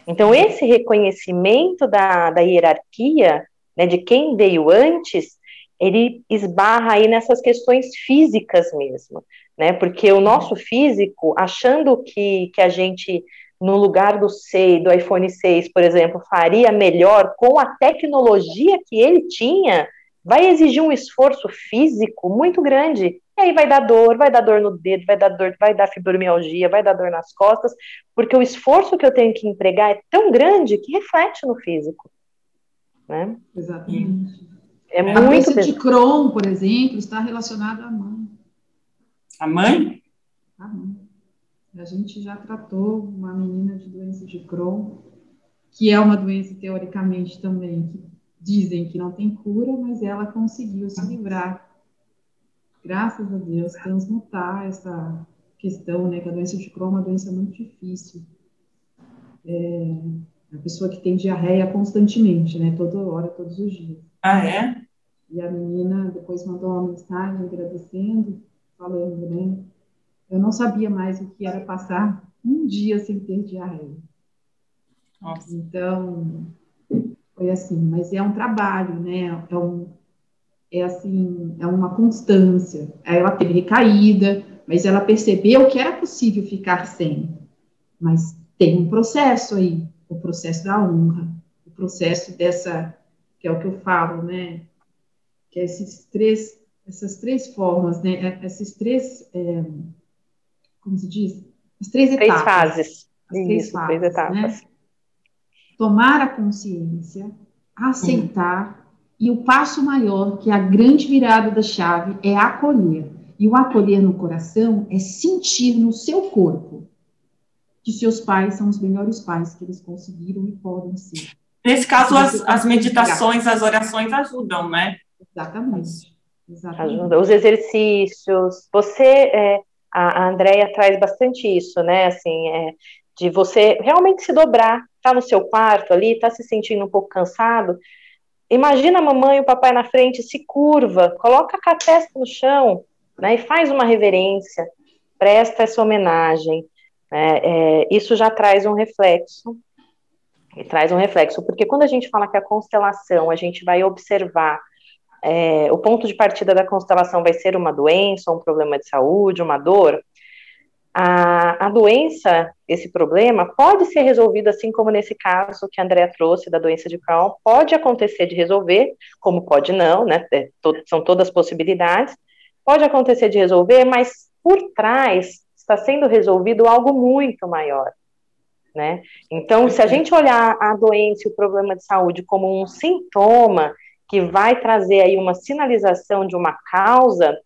Então esse reconhecimento da, da hierarquia, né, de quem veio antes, ele esbarra aí nessas questões físicas mesmo, né? Porque o nosso físico, achando que, que a gente, no lugar do 6, do iPhone 6, por exemplo, faria melhor com a tecnologia que ele tinha, vai exigir um esforço físico muito grande. E aí vai dar dor, vai dar dor no dedo, vai dar dor, vai dar fibromialgia, vai dar dor nas costas, porque o esforço que eu tenho que empregar é tão grande que reflete no físico. Né? Exatamente. É a muito doença de Crohn, por exemplo, está relacionada à mãe. A mãe? A mãe. A gente já tratou uma menina de doença de Crohn, que é uma doença teoricamente também que dizem que não tem cura, mas ela conseguiu se livrar, graças a Deus, transmutar essa questão, né, que a doença de Crohn é uma doença muito difícil. É, a pessoa que tem diarreia constantemente, né, toda hora, todos os dias. Ah, é? E a menina depois mandou uma mensagem agradecendo, falando, né? Eu não sabia mais o que era passar um dia sem ter diarreia. Nossa. Então, foi assim, mas é um trabalho, né? É, um, é assim, é uma constância. Ela teve recaída, mas ela percebeu que era possível ficar sem. Mas tem um processo aí, o processo da honra, o processo dessa que é o que eu falo, né? Que é esses três, essas três formas, né? É, esses três, é, como se diz? As três etapas. Três fases. As três Isso, fases, três etapas. Né? Tomar a consciência, aceitar, e o passo maior, que é a grande virada da chave, é acolher. E o acolher no coração é sentir no seu corpo. que seus pais são os melhores pais que eles conseguiram e podem ser. Nesse caso, as, as meditações, as orações ajudam, né? Exatamente. Exatamente. Ajuda. Os exercícios. Você, é, a, a Andrea traz bastante isso, né? Assim, é, de você realmente se dobrar, tá no seu quarto ali, tá se sentindo um pouco cansado. Imagina a mamãe e o papai na frente, se curva, coloca a testa no chão, né? E faz uma reverência, presta essa homenagem. Né, é, isso já traz um reflexo e traz um reflexo, porque quando a gente fala que a constelação, a gente vai observar é, o ponto de partida da constelação vai ser uma doença, um problema de saúde, uma dor, a, a doença, esse problema, pode ser resolvido assim como nesse caso que a Andrea trouxe da doença de Crohn, pode acontecer de resolver, como pode não, né? É, to, são todas possibilidades, pode acontecer de resolver, mas por trás está sendo resolvido algo muito maior. Né? Então, se a gente olhar a doença e o problema de saúde como um sintoma que vai trazer aí uma sinalização de uma causa,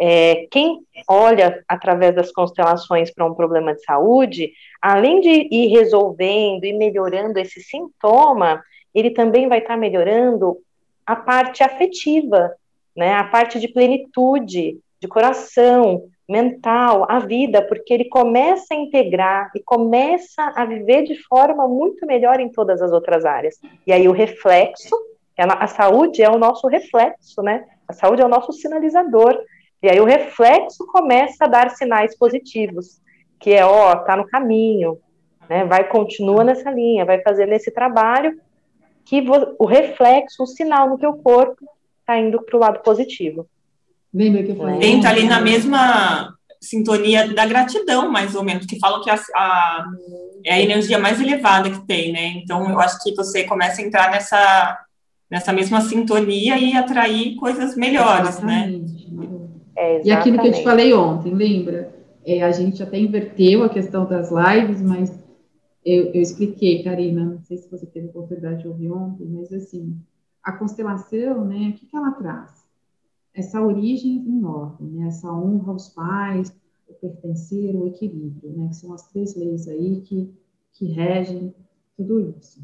é, quem olha através das constelações para um problema de saúde, além de ir resolvendo e melhorando esse sintoma, ele também vai estar tá melhorando a parte afetiva, né, a parte de plenitude, de coração, mental, a vida, porque ele começa a integrar e começa a viver de forma muito melhor em todas as outras áreas. E aí o reflexo a saúde é o nosso reflexo, né? A saúde é o nosso sinalizador. E aí o reflexo começa a dar sinais positivos, que é, ó, tá no caminho, né? Vai, continua nessa linha, vai fazer nesse trabalho, que o reflexo, o sinal no teu corpo tá indo para o lado positivo. Lembra que eu falei? Entra ali na mesma sintonia da gratidão, mais ou menos, que falam que a, a, é a energia mais elevada que tem, né? Então, eu acho que você começa a entrar nessa nessa mesma sintonia e atrair coisas melhores, né? exatamente. né? É, e aquilo que eu te falei ontem, lembra? É, a gente até inverteu a questão das lives, mas eu, eu, expliquei, Karina, não sei se você teve oportunidade de ouvir ontem, mas assim, a constelação, né, o que, que ela traz? Essa origem em ordem, né, essa honra aos pais, o pertencer, o equilíbrio, né, que são as três leis aí que, que regem tudo isso.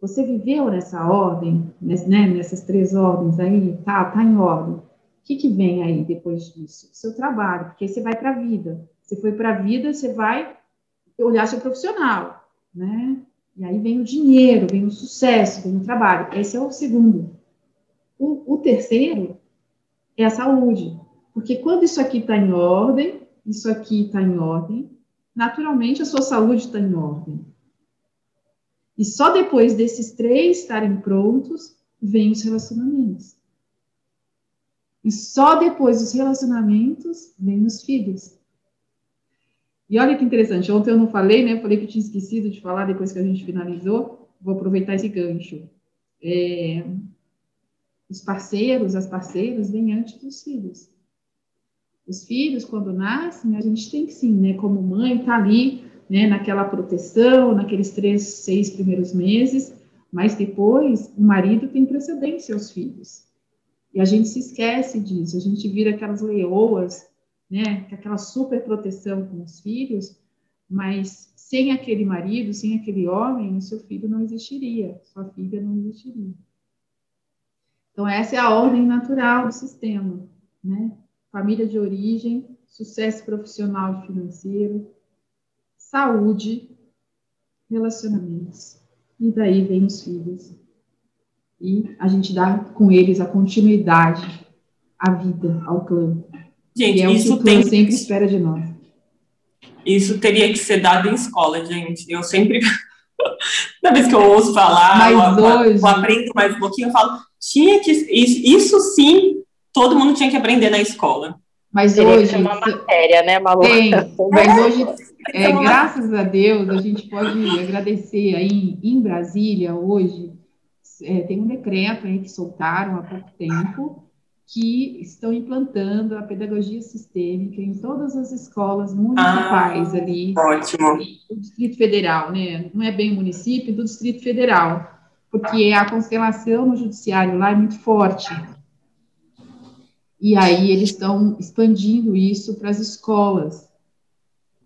Você viveu nessa ordem, né, nessas três ordens aí, tá, tá em ordem. O que, que vem aí depois disso? Seu trabalho, porque você vai para a vida. Você foi para a vida, você vai olhar seu profissional, né? E aí vem o dinheiro, vem o sucesso, vem o trabalho. Esse é o segundo. O, o terceiro é a saúde. Porque quando isso aqui está em ordem, isso aqui está em ordem, naturalmente a sua saúde está em ordem. E só depois desses três estarem prontos, vem os relacionamentos. E só depois dos relacionamentos, vem os filhos. E olha que interessante, ontem eu não falei, né? Falei que tinha esquecido de falar depois que a gente finalizou. Vou aproveitar esse gancho. É, os parceiros, as parceiras, vêm antes dos filhos. Os filhos, quando nascem, a gente tem que sim, né? Como mãe, tá ali né, naquela proteção, naqueles três, seis primeiros meses, mas depois o marido tem precedência aos filhos. E a gente se esquece disso, a gente vira aquelas leoas, né, aquela super proteção com os filhos, mas sem aquele marido, sem aquele homem, o seu filho não existiria, sua filha não existiria. Então, essa é a ordem natural do sistema, né? Família de origem, sucesso profissional e financeiro, saúde, relacionamentos. E daí vem os filhos. E a gente dá com eles a continuidade à vida, ao clã. Gente, é isso o que o clã tem... sempre espera de nós. Isso teria que ser dado em escola, gente. Eu sempre, toda vez que eu ouço falar, Mas eu, hoje... eu aprendo mais um pouquinho, eu falo, tinha que, isso, isso sim, todo mundo tinha que aprender na escola. Mas Teria hoje. uma matéria, né, Malu? Tem, mas hoje, é, graças a Deus, a gente pode agradecer aí em Brasília hoje. É, tem um decreto aí que soltaram há pouco tempo que estão implantando a pedagogia sistêmica em todas as escolas municipais ah, ali. Ótimo. Do Distrito Federal, né? Não é bem o município, do Distrito Federal, porque a constelação no judiciário lá é muito forte. E aí eles estão expandindo isso para as escolas.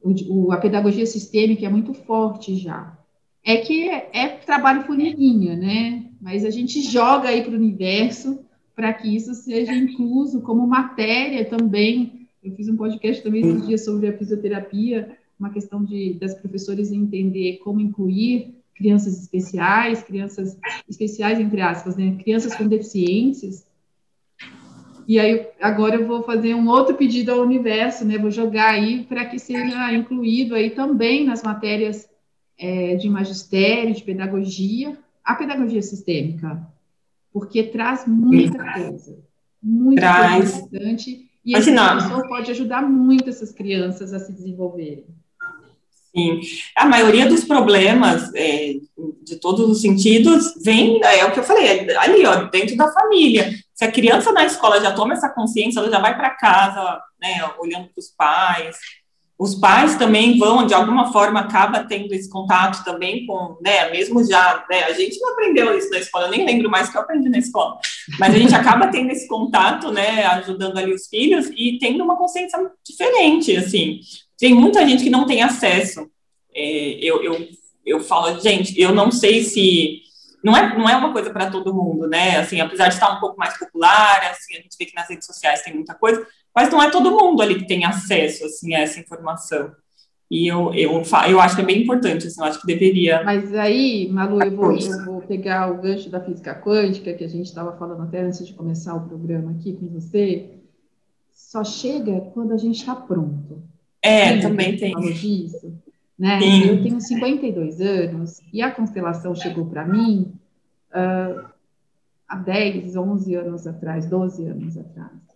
o, a pedagogia sistêmica é muito forte já. É que é, é trabalho formiguinha, né? Mas a gente joga aí para o universo para que isso seja incluso como matéria também. Eu fiz um podcast também esses dias sobre a fisioterapia, uma questão de das professores entender como incluir crianças especiais, crianças especiais entre aspas, né? Crianças com deficiências e aí, agora eu vou fazer um outro pedido ao universo, né? Vou jogar aí para que seja incluído aí também nas matérias é, de magistério, de pedagogia, a pedagogia sistêmica, porque traz muita coisa, muita traz. coisa importante, e esse professor pode ajudar muito essas crianças a se desenvolverem. Sim, a maioria dos problemas, é, de todos os sentidos, vem, é o que eu falei, é ali, ó, dentro da família. Se a criança na escola já toma essa consciência, ela já vai para casa, né, olhando para os pais. Os pais também vão, de alguma forma, acaba tendo esse contato também com, né, mesmo já, né, a gente não aprendeu isso na escola, eu nem lembro mais que eu aprendi na escola, mas a gente acaba tendo esse contato, né, ajudando ali os filhos e tendo uma consciência diferente, assim. Tem muita gente que não tem acesso. É, eu, eu, eu falo, gente, eu não sei se não é, não é uma coisa para todo mundo, né? Assim, apesar de estar um pouco mais popular, assim, a gente vê que nas redes sociais tem muita coisa, mas não é todo mundo ali que tem acesso, assim, a essa informação. E eu, eu, eu acho que é bem importante, assim, eu acho que deveria. Mas aí, Malu, eu vou, eu vou pegar o gancho da física quântica, que a gente estava falando até antes de começar o programa aqui com você. Só chega quando a gente está pronto. É, também tem. Disso? Né? Eu tenho 52 anos e a constelação chegou para mim uh, há 10, 11 anos atrás, 12 anos atrás.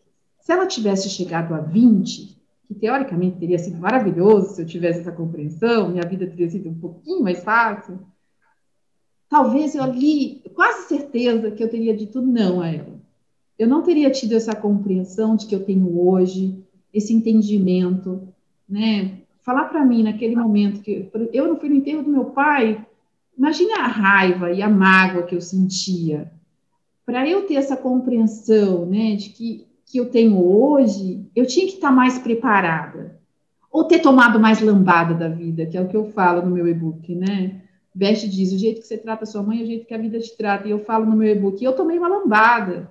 Se ela tivesse chegado a 20, que teoricamente teria sido maravilhoso se eu tivesse essa compreensão, minha vida teria sido um pouquinho mais fácil, talvez eu ali, quase certeza que eu teria dito não a ela. Eu não teria tido essa compreensão de que eu tenho hoje, esse entendimento, né? falar para mim naquele momento que eu não fui no enterro do meu pai, imagine a raiva e a mágoa que eu sentia. Para eu ter essa compreensão, né, de que, que eu tenho hoje, eu tinha que estar mais preparada. Ou ter tomado mais lambada da vida, que é o que eu falo no meu e-book, né? Best diz, o jeito que você trata sua mãe é o jeito que a vida te trata. E eu falo no meu e-book, eu tomei uma lambada.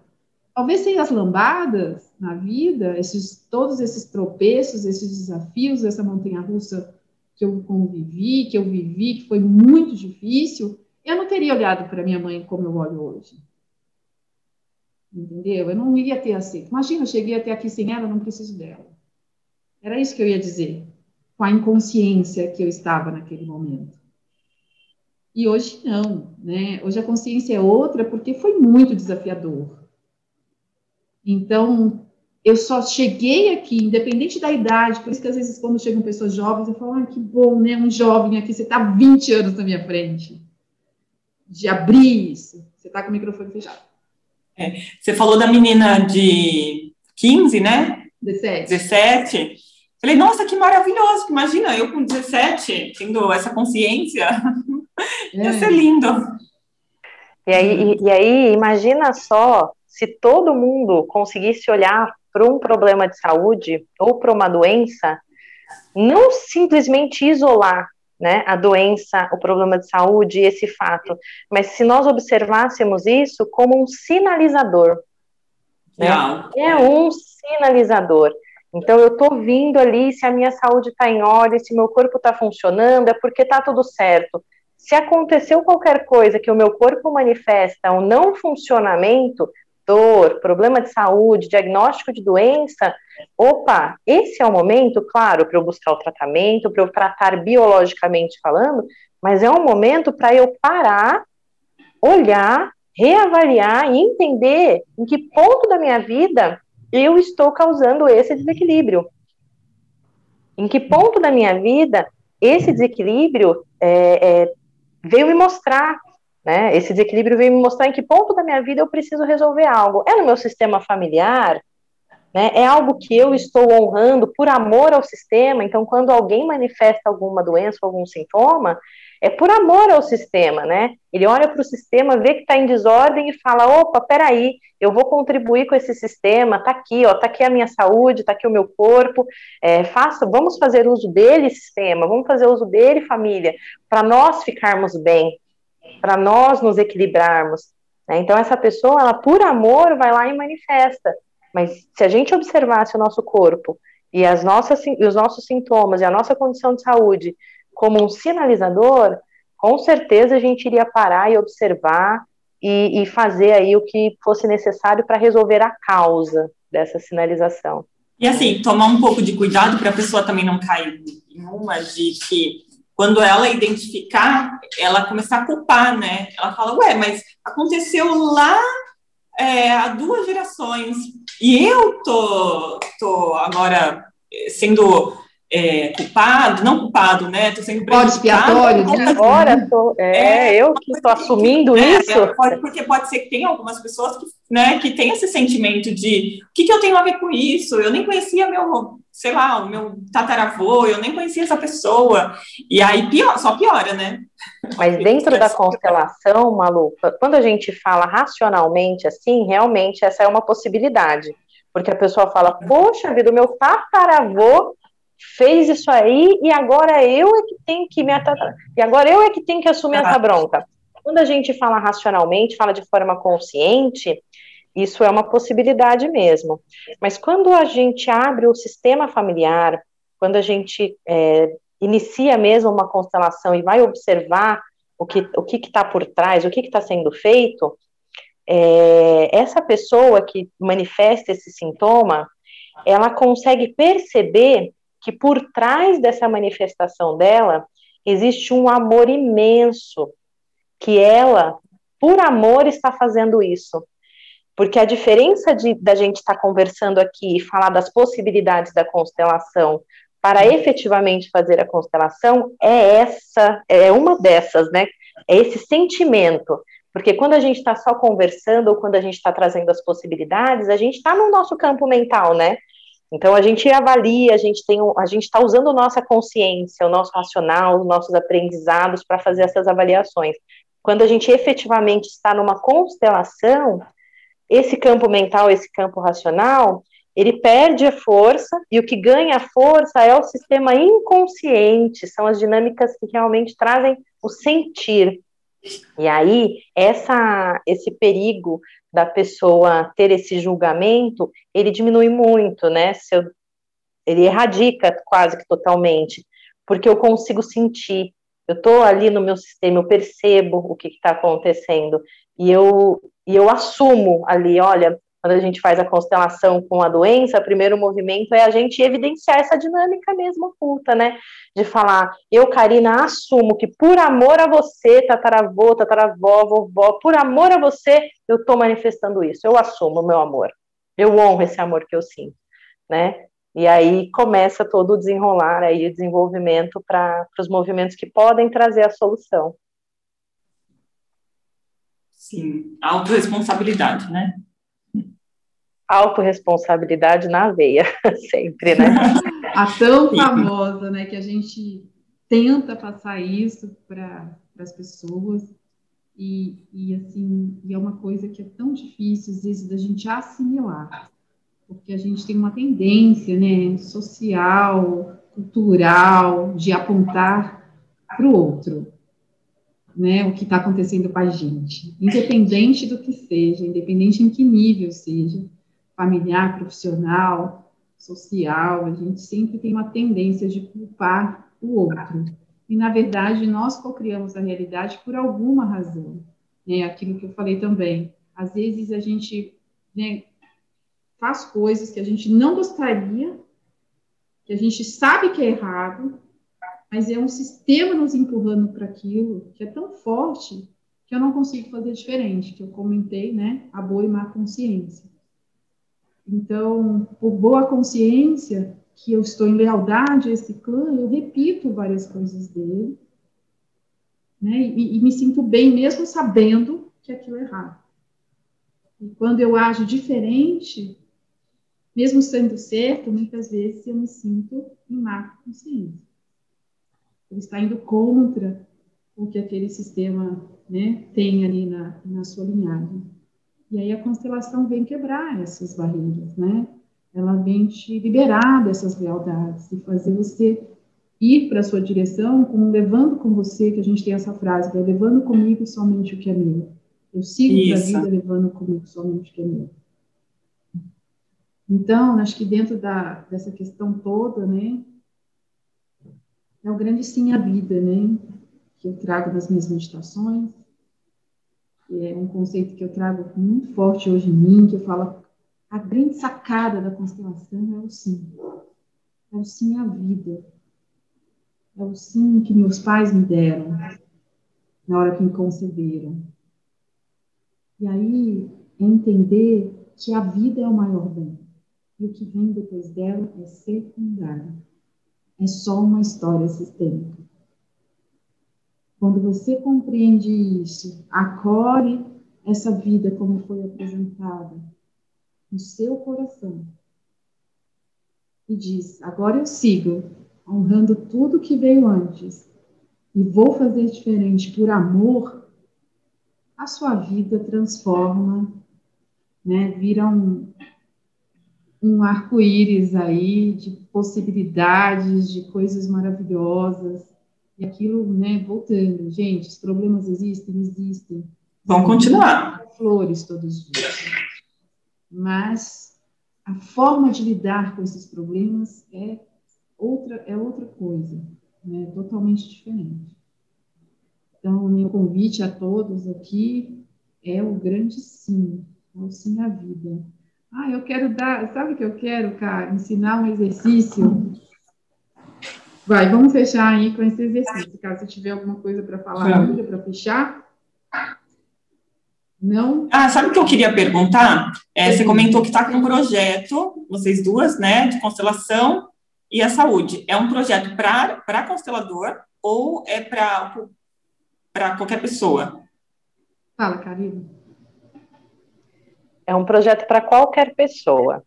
Talvez sem as lambadas na vida, esses, todos esses tropeços, esses desafios, essa montanha-russa que eu convivi, que eu vivi, que foi muito difícil, eu não teria olhado para minha mãe como eu olho hoje. Entendeu? Eu não iria ter aceito. Imagina, eu cheguei até aqui sem ela, não preciso dela. Era isso que eu ia dizer, com a inconsciência que eu estava naquele momento. E hoje não, né? Hoje a consciência é outra porque foi muito desafiador. Então, eu só cheguei aqui, independente da idade, por isso que às vezes quando chegam pessoas jovens, eu falo, ah, que bom, né? Um jovem aqui, você está 20 anos na minha frente. De abrir isso. Você está com o microfone fechado. É, você falou da menina de 15, né? 17. 17. Falei, nossa, que maravilhoso. Imagina, eu com 17, tendo essa consciência. É. Ia ser lindo. E aí, e, e aí, imagina só se todo mundo conseguisse olhar para um problema de saúde ou para uma doença, não simplesmente isolar né, a doença, o problema de saúde, esse fato, mas se nós observássemos isso como um sinalizador. Né? É um sinalizador. Então, eu estou vindo ali, se a minha saúde está em ordem, se meu corpo está funcionando, é porque está tudo certo. Se aconteceu qualquer coisa que o meu corpo manifesta um não funcionamento, dor, problema de saúde, diagnóstico de doença, opa, esse é o momento, claro, para eu buscar o tratamento, para eu tratar biologicamente falando, mas é um momento para eu parar, olhar, reavaliar e entender em que ponto da minha vida eu estou causando esse desequilíbrio. Em que ponto da minha vida esse desequilíbrio é, é, veio me mostrar né? Esse desequilíbrio veio me mostrar em que ponto da minha vida eu preciso resolver algo. É no meu sistema familiar, né? É algo que eu estou honrando por amor ao sistema. Então, quando alguém manifesta alguma doença, algum sintoma, é por amor ao sistema, né? Ele olha para o sistema, vê que está em desordem e fala: opa, peraí, eu vou contribuir com esse sistema, tá aqui, ó, tá aqui a minha saúde, tá aqui o meu corpo, é, faça, vamos fazer uso dele, sistema, vamos fazer uso dele, família, para nós ficarmos bem, para nós nos equilibrarmos. Né? Então, essa pessoa, ela, por amor, vai lá e manifesta. Mas se a gente observasse o nosso corpo e, as nossas, os nossos sintomas e a nossa condição de saúde como um sinalizador, com certeza a gente iria parar e observar e, e fazer aí o que fosse necessário para resolver a causa dessa sinalização. E assim, tomar um pouco de cuidado para a pessoa também não cair em uma de que quando ela identificar, ela começar a culpar, né? Ela fala, ué, mas aconteceu lá é, há duas gerações e eu tô, tô agora sendo é, culpado, não culpado, né? Tô sendo Pode expiatório, né? Agora tô, é, é, eu que estou assumindo é, isso. Pode, porque pode ser que tem algumas pessoas que, né, que tem esse sentimento de o que, que eu tenho a ver com isso? Eu nem conhecia meu, sei lá, o meu tataravô, eu nem conhecia essa pessoa. E aí pior, só piora, né? Mas dentro da constelação, Malu, quando a gente fala racionalmente assim, realmente essa é uma possibilidade. Porque a pessoa fala, poxa vida, o meu tataravô fez isso aí e agora eu é que tenho que me. E agora eu é que tenho que assumir essa bronca. Quando a gente fala racionalmente, fala de forma consciente, isso é uma possibilidade mesmo. Mas quando a gente abre o sistema familiar, quando a gente é, inicia mesmo uma constelação e vai observar o que o que está por trás, o que está sendo feito, é, essa pessoa que manifesta esse sintoma, ela consegue perceber que por trás dessa manifestação dela existe um amor imenso, que ela, por amor, está fazendo isso. Porque a diferença de, da gente estar tá conversando aqui e falar das possibilidades da constelação para efetivamente fazer a constelação é essa, é uma dessas, né? É esse sentimento. Porque quando a gente está só conversando ou quando a gente está trazendo as possibilidades, a gente está no nosso campo mental, né? Então a gente avalia, a gente tem, a gente está usando nossa consciência, o nosso racional, os nossos aprendizados para fazer essas avaliações. Quando a gente efetivamente está numa constelação, esse campo mental, esse campo racional, ele perde a força e o que ganha força é o sistema inconsciente, são as dinâmicas que realmente trazem o sentir. E aí, essa, esse perigo da pessoa ter esse julgamento, ele diminui muito, né? Se ele erradica quase que totalmente, porque eu consigo sentir, eu estou ali no meu sistema, eu percebo o que está acontecendo, e eu, e eu assumo ali, olha, quando a gente faz a constelação com a doença, o primeiro movimento é a gente evidenciar essa dinâmica mesmo oculta, né? De falar, eu, Karina, assumo que por amor a você, tataravô, tataravó, vovó, por amor a você, eu estou manifestando isso. Eu assumo meu amor. Eu honro esse amor que eu sinto, né? E aí começa todo o desenrolar aí, o desenvolvimento para os movimentos que podem trazer a solução. Sim, autorresponsabilidade, né? autorresponsabilidade na veia, sempre, né? A tão famosa, né, que a gente tenta passar isso para as pessoas, e, e, assim, e é uma coisa que é tão difícil, às vezes, da gente assimilar, porque a gente tem uma tendência, né, social, cultural, de apontar para o outro, né, o que está acontecendo com a gente, independente do que seja, independente em que nível seja, familiar, profissional, social, a gente sempre tem uma tendência de culpar o outro. E, na verdade, nós cocriamos a realidade por alguma razão. Né? Aquilo que eu falei também. Às vezes a gente né, faz coisas que a gente não gostaria, que a gente sabe que é errado, mas é um sistema nos empurrando para aquilo que é tão forte que eu não consigo fazer diferente, que eu comentei, né? A boa e má consciência. Então, por boa consciência que eu estou em lealdade a esse clã, eu repito várias coisas dele, né? E, e me sinto bem mesmo sabendo que aquilo é errado. E quando eu ajo diferente, mesmo sendo certo, muitas vezes eu me sinto em má consciência. Eu está indo contra o que aquele sistema né, tem ali na, na sua linhagem. E aí a constelação vem quebrar essas barreiras, né? Ela vem te liberar dessas lealdades e fazer você ir para a sua direção, como levando com você, que a gente tem essa frase, né? levando comigo somente o que é meu. Eu sigo para a vida levando comigo somente o que é meu. Então, acho que dentro da, dessa questão toda, né, é o grande sim à vida, né, que eu trago nas minhas meditações, é um conceito que eu trago muito forte hoje em mim, que eu falo, a grande sacada da constelação é o sim. É o sim à vida. É o sim que meus pais me deram na hora que me conceberam. E aí, entender que a vida é o maior bem. E o que vem depois dela é secundário. É só uma história sistêmica. Quando você compreende isso, acolhe essa vida como foi apresentada no seu coração e diz: agora eu sigo, honrando tudo que veio antes e vou fazer diferente por amor, a sua vida transforma, né? Vira um, um arco-íris aí de possibilidades, de coisas maravilhosas. E aquilo, né, voltando, gente, os problemas existem, existem. Vão continuar. Flores todos os dias. Mas a forma de lidar com esses problemas é outra, é outra coisa, né, totalmente diferente. Então, o meu convite a todos aqui é o grande sim, é o sim à vida. Ah, eu quero dar, sabe o que eu quero, cara? Ensinar um exercício Vai, vamos fechar aí com esse exercício. Caso tiver alguma coisa para falar ainda, para fechar. Não? Ah, sabe o que eu queria perguntar? É, você comentou que está com um projeto, vocês duas, né, de constelação e a saúde. É um projeto para constelador ou é para qualquer pessoa? Fala, Karina. É um projeto para qualquer pessoa.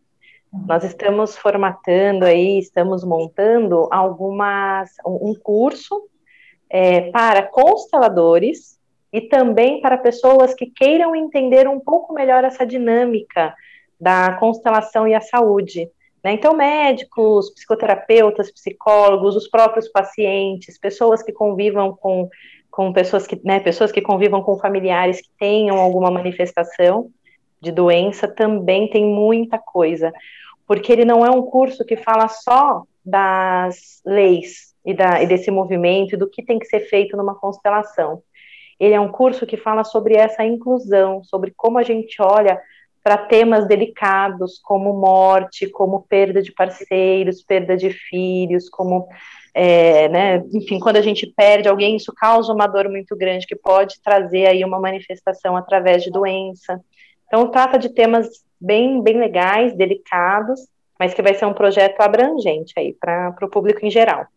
Nós estamos formatando aí, estamos montando algumas um curso é, para consteladores e também para pessoas que queiram entender um pouco melhor essa dinâmica da constelação e a saúde. Né? Então, médicos, psicoterapeutas, psicólogos, os próprios pacientes, pessoas que convivam com, com pessoas que, né, pessoas que convivam com familiares que tenham alguma manifestação de doença, também tem muita coisa porque ele não é um curso que fala só das leis e, da, e desse movimento e do que tem que ser feito numa constelação. Ele é um curso que fala sobre essa inclusão, sobre como a gente olha para temas delicados como morte, como perda de parceiros, perda de filhos, como, é, né, enfim, quando a gente perde alguém, isso causa uma dor muito grande que pode trazer aí uma manifestação através de doença. Então, trata de temas bem, bem legais, delicados, mas que vai ser um projeto abrangente aí para o público em geral.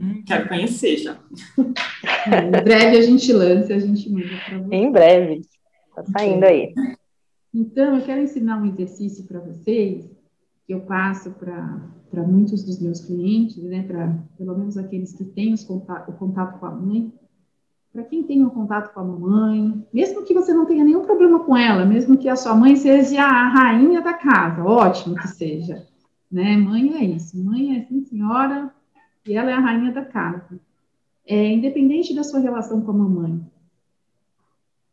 Hum, quero conhecer já. em breve a gente lança, a gente manda para você. Em breve, está saindo aí. Então, eu quero ensinar um exercício para vocês, que eu passo para muitos dos meus clientes, né, para pelo menos aqueles que têm contato, o contato com a mãe, para quem tem um contato com a mamãe, mesmo que você não tenha nenhum problema com ela, mesmo que a sua mãe seja a rainha da casa, ótimo que seja, né? Mãe é isso, mãe é sim senhora e ela é a rainha da casa. É, independente da sua relação com a mamãe.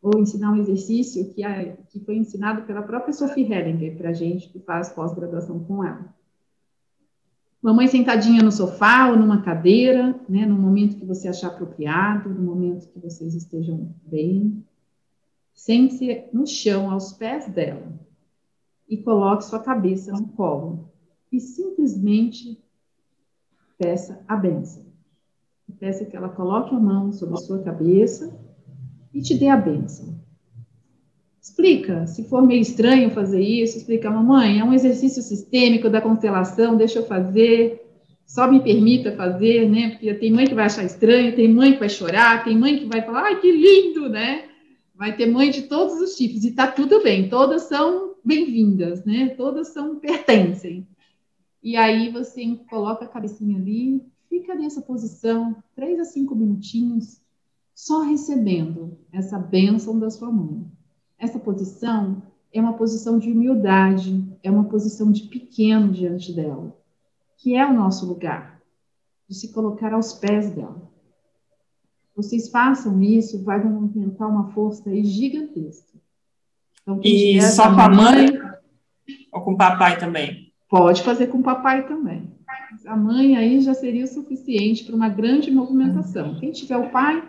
Vou ensinar um exercício que, é, que foi ensinado pela própria Sophie Hellinger para a gente que faz pós-graduação com ela. Mamãe sentadinha no sofá ou numa cadeira, né, no momento que você achar apropriado, no momento que vocês estejam bem. Sente-se no chão, aos pés dela, e coloque sua cabeça no colo. E simplesmente peça a benção. Peça que ela coloque a mão sobre a sua cabeça e te dê a benção. Explica, se for meio estranho fazer isso, explica, mamãe, é um exercício sistêmico da constelação, deixa eu fazer, só me permita fazer, né? Porque tem mãe que vai achar estranho, tem mãe que vai chorar, tem mãe que vai falar, ai, que lindo, né? Vai ter mãe de todos os tipos, e tá tudo bem, todas são bem-vindas, né? Todas são, pertencem. E aí você coloca a cabecinha ali, fica nessa posição, três a cinco minutinhos, só recebendo essa bênção da sua mãe. Essa posição é uma posição de humildade, é uma posição de pequeno diante dela, que é o nosso lugar, de se colocar aos pés dela. Vocês façam isso, vai movimentar uma força aí gigantesca. Então, e só com a mãe, ou com o papai também? Pode fazer com o papai também. A mãe aí já seria o suficiente para uma grande movimentação. Quem tiver o pai,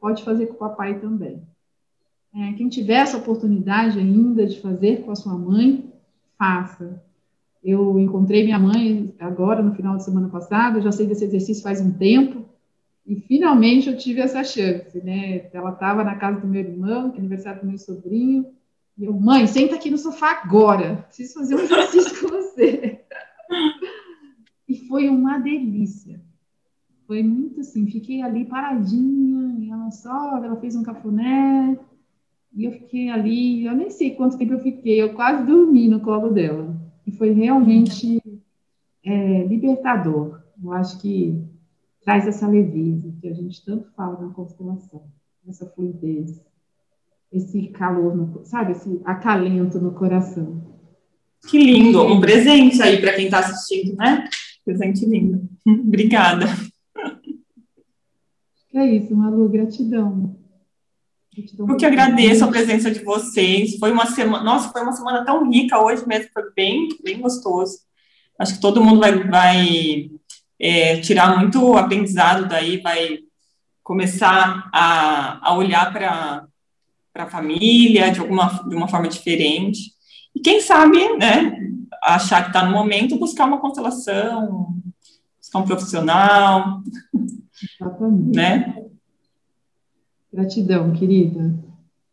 pode fazer com o papai também. É, quem tiver essa oportunidade ainda de fazer com a sua mãe, faça. Eu encontrei minha mãe agora, no final de semana passada, já sei desse exercício faz um tempo, e finalmente eu tive essa chance, né? Ela estava na casa do meu irmão, que é aniversário do meu sobrinho, e eu, mãe, senta aqui no sofá agora, preciso fazer um exercício com você. E foi uma delícia. Foi muito assim, fiquei ali paradinha, e ela só, ela fez um cafuné, e eu fiquei ali, eu nem sei quanto tempo eu fiquei, eu quase dormi no colo dela. E foi realmente é, libertador. Eu acho que traz essa leveza que a gente tanto fala na constelação, essa fluidez, esse calor, no, sabe, esse acalento no coração. Que lindo, um presente aí para quem está assistindo, né? Presente lindo. Obrigada. É isso, Malu, gratidão. Eu que agradeço a presença de vocês. Foi uma semana, nossa, foi uma semana tão rica hoje mesmo, foi bem, bem gostoso. Acho que todo mundo vai, vai é, tirar muito aprendizado daí, vai começar a, a olhar para a família de, alguma, de uma forma diferente. E quem sabe, né, achar que está no momento, buscar uma constelação, buscar um profissional. Exatamente. Né? Gratidão, querida.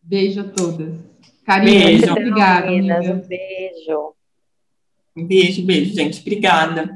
Beijo a todas. Carinho, beijo. obrigada. Um beijo. Beijo, beijo, gente. Obrigada.